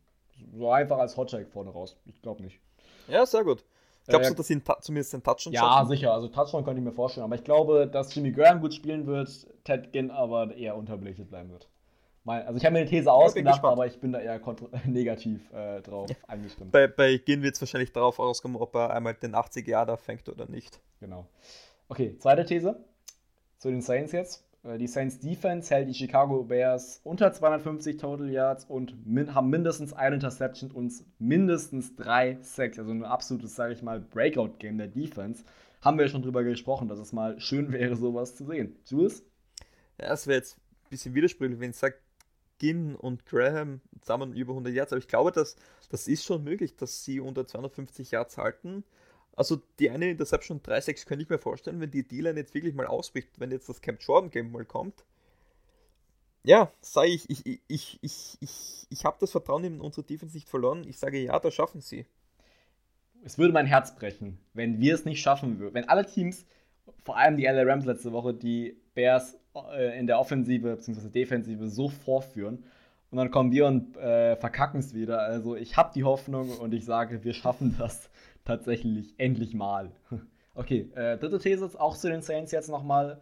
So einfach als Hotcheck vorne raus. Ich glaube nicht. Ja, sehr gut. Glaubst äh, du, dass sie zumindest einen Touchdown Ja, schaffen? sicher. Also Touchdown könnte ich mir vorstellen. Aber ich glaube, dass Jimmy Graham gut spielen wird, Ted Ginn aber eher unterbelichtet bleiben wird. Also ich habe mir eine These ausgedacht, aber ich bin da eher negativ äh, drauf ja. eingestimmt. Bei, bei Ginn wird es wahrscheinlich darauf auskommen, ob er einmal den 80 Jahre fängt oder nicht. Genau. Okay, zweite These zu den Saints jetzt. Äh, die Saints Defense hält die Chicago Bears unter 250 Total Yards und min haben mindestens eine Interception und mindestens drei Sacks. Also ein absolutes, sage ich mal, Breakout-Game der Defense. Haben wir ja schon drüber gesprochen, dass es mal schön wäre, sowas zu sehen. Jules? Ja, es wäre jetzt ein bisschen widersprüchlich, wenn ich sage, Ginn und Graham zusammen über 100 Yards. Aber ich glaube, dass das ist schon möglich, dass sie unter 250 Yards halten. Also die eine Interception 3-6 könnte ich mir vorstellen, wenn die D-Line jetzt wirklich mal ausbricht, wenn jetzt das Camp Jordan Game mal kommt. Ja, sage ich, ich, ich, ich, ich, ich, ich habe das Vertrauen in unsere Defense nicht verloren. Ich sage ja, das schaffen sie. Es würde mein Herz brechen, wenn wir es nicht schaffen würden. Wenn alle Teams, vor allem die LA Rams letzte Woche, die Bears äh, in der Offensive bzw. Defensive so vorführen und dann kommen wir und äh, verkacken es wieder. Also ich habe die Hoffnung und ich sage, wir schaffen das tatsächlich endlich mal. Okay, äh, dritte These auch zu den Saints jetzt nochmal.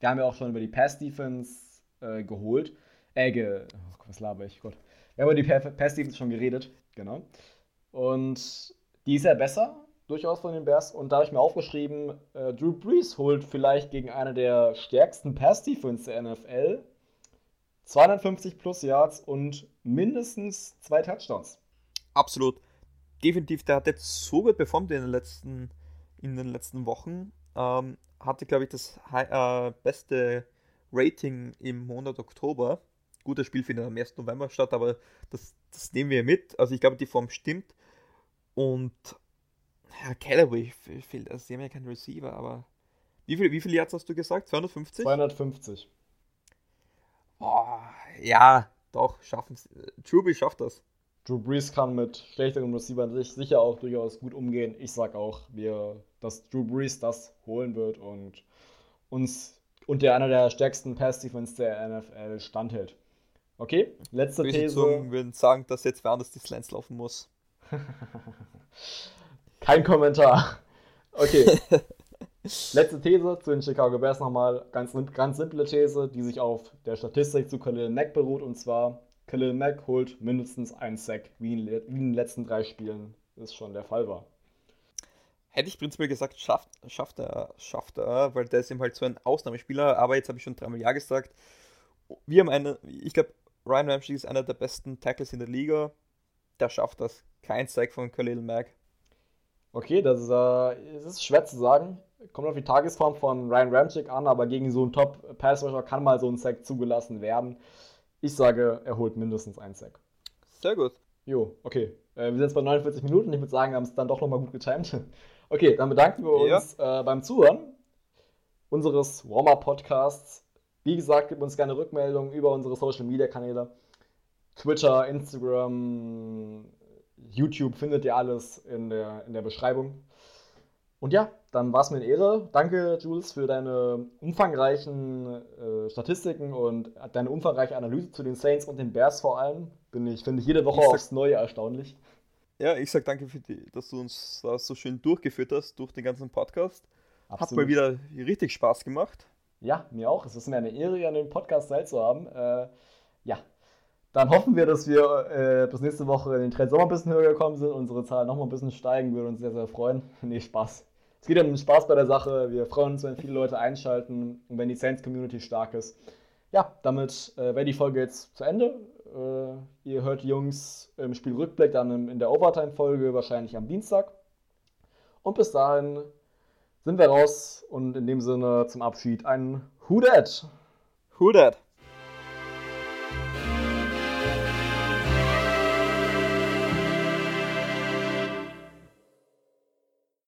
Wir haben ja auch schon über die Pass-Defense äh, geholt. Äh, ge oh, was laber ich? Gott. Wir haben über die Pass-Defense schon geredet, genau. Und die ist ja besser, durchaus von den Bears. Und da habe ich mir aufgeschrieben, äh, Drew Brees holt vielleicht gegen eine der stärksten Pass-Defense der NFL 250 plus Yards und mindestens zwei Touchdowns. Absolut definitiv, der hat jetzt so gut performt in den letzten, in den letzten Wochen. Ähm, hatte, glaube ich, das äh, beste Rating im Monat Oktober. Guter Spiel findet am 1. November statt, aber das, das nehmen wir mit. Also ich glaube, die Form stimmt. Und ja, Callaway fehlt. Also sie haben ja keinen Receiver, aber wie viel, wie viel Yards hast du gesagt? 250? 250. Oh, ja, doch, schaffen es. Truby schafft das. Drew Brees kann mit schlechteren Receivern sich sicher auch durchaus gut umgehen. Ich sag auch, wir, dass Drew Brees das holen wird und uns unter einer der stärksten Pass-Defense der NFL standhält. Okay, letzte Böse These. Zungen würden sagen, dass jetzt anders die Slants laufen muss. Kein Kommentar. Okay. Letzte These zu den Chicago Bears nochmal. Ganz, ganz simple These, die sich auf der Statistik zu Khalil Mack beruht. Und zwar, Khalil Mack holt mindestens einen Sack, wie in, wie in den letzten drei Spielen es schon der Fall war. Hätte ich prinzipiell gesagt, schafft, schafft er, schafft er, weil der ist eben halt so ein Ausnahmespieler, aber jetzt habe ich schon dreimal Ja gesagt. Wir haben eine, ich glaube, Ryan Ramsey ist einer der besten Tackles in der Liga. Der schafft das. Kein Sack von Khalil Mack. Okay, das ist, äh, das ist schwer zu sagen. Kommt auf die Tagesform von Ryan Ramchick an, aber gegen so einen Top-Pass-Rusher kann mal so ein Sack zugelassen werden. Ich sage, er holt mindestens einen Sack. Sehr gut. Jo, okay. Äh, wir sind jetzt bei 49 Minuten. Ich würde sagen, wir haben es dann doch nochmal gut getimt. Okay, dann bedanken wir uns ja. äh, beim Zuhören unseres Warm-Up-Podcasts. Wie gesagt, gebt uns gerne Rückmeldungen über unsere Social-Media-Kanäle. Twitter, Instagram, YouTube findet ihr alles in der, in der Beschreibung. Und ja, dann war es mir eine Ehre. Danke, Jules, für deine umfangreichen äh, Statistiken und deine umfangreiche Analyse zu den Saints und den Bears vor allem. Bin ich, finde ich jede Woche ich aufs Neue erstaunlich. Ja, ich sag danke, für die, dass du uns da so schön durchgeführt hast durch den ganzen Podcast. Absolut. Hat mal wieder richtig Spaß gemacht. Ja, mir auch. Es ist mir eine Ehre, an dem Podcast teilzuhaben. Äh, ja, dann hoffen wir, dass wir äh, bis nächste Woche in den Trend Sommer ein bisschen höher gekommen sind, unsere Zahlen nochmal ein bisschen steigen, würde uns sehr, sehr freuen. nee, Spaß es geht um den Spaß bei der Sache. Wir freuen uns, wenn viele Leute einschalten und wenn die Saints-Community stark ist. Ja, damit äh, wäre die Folge jetzt zu Ende. Äh, ihr hört die Jungs im Spielrückblick dann in der Overtime-Folge, wahrscheinlich am Dienstag. Und bis dahin sind wir raus und in dem Sinne zum Abschied ein Who Dat? Who that?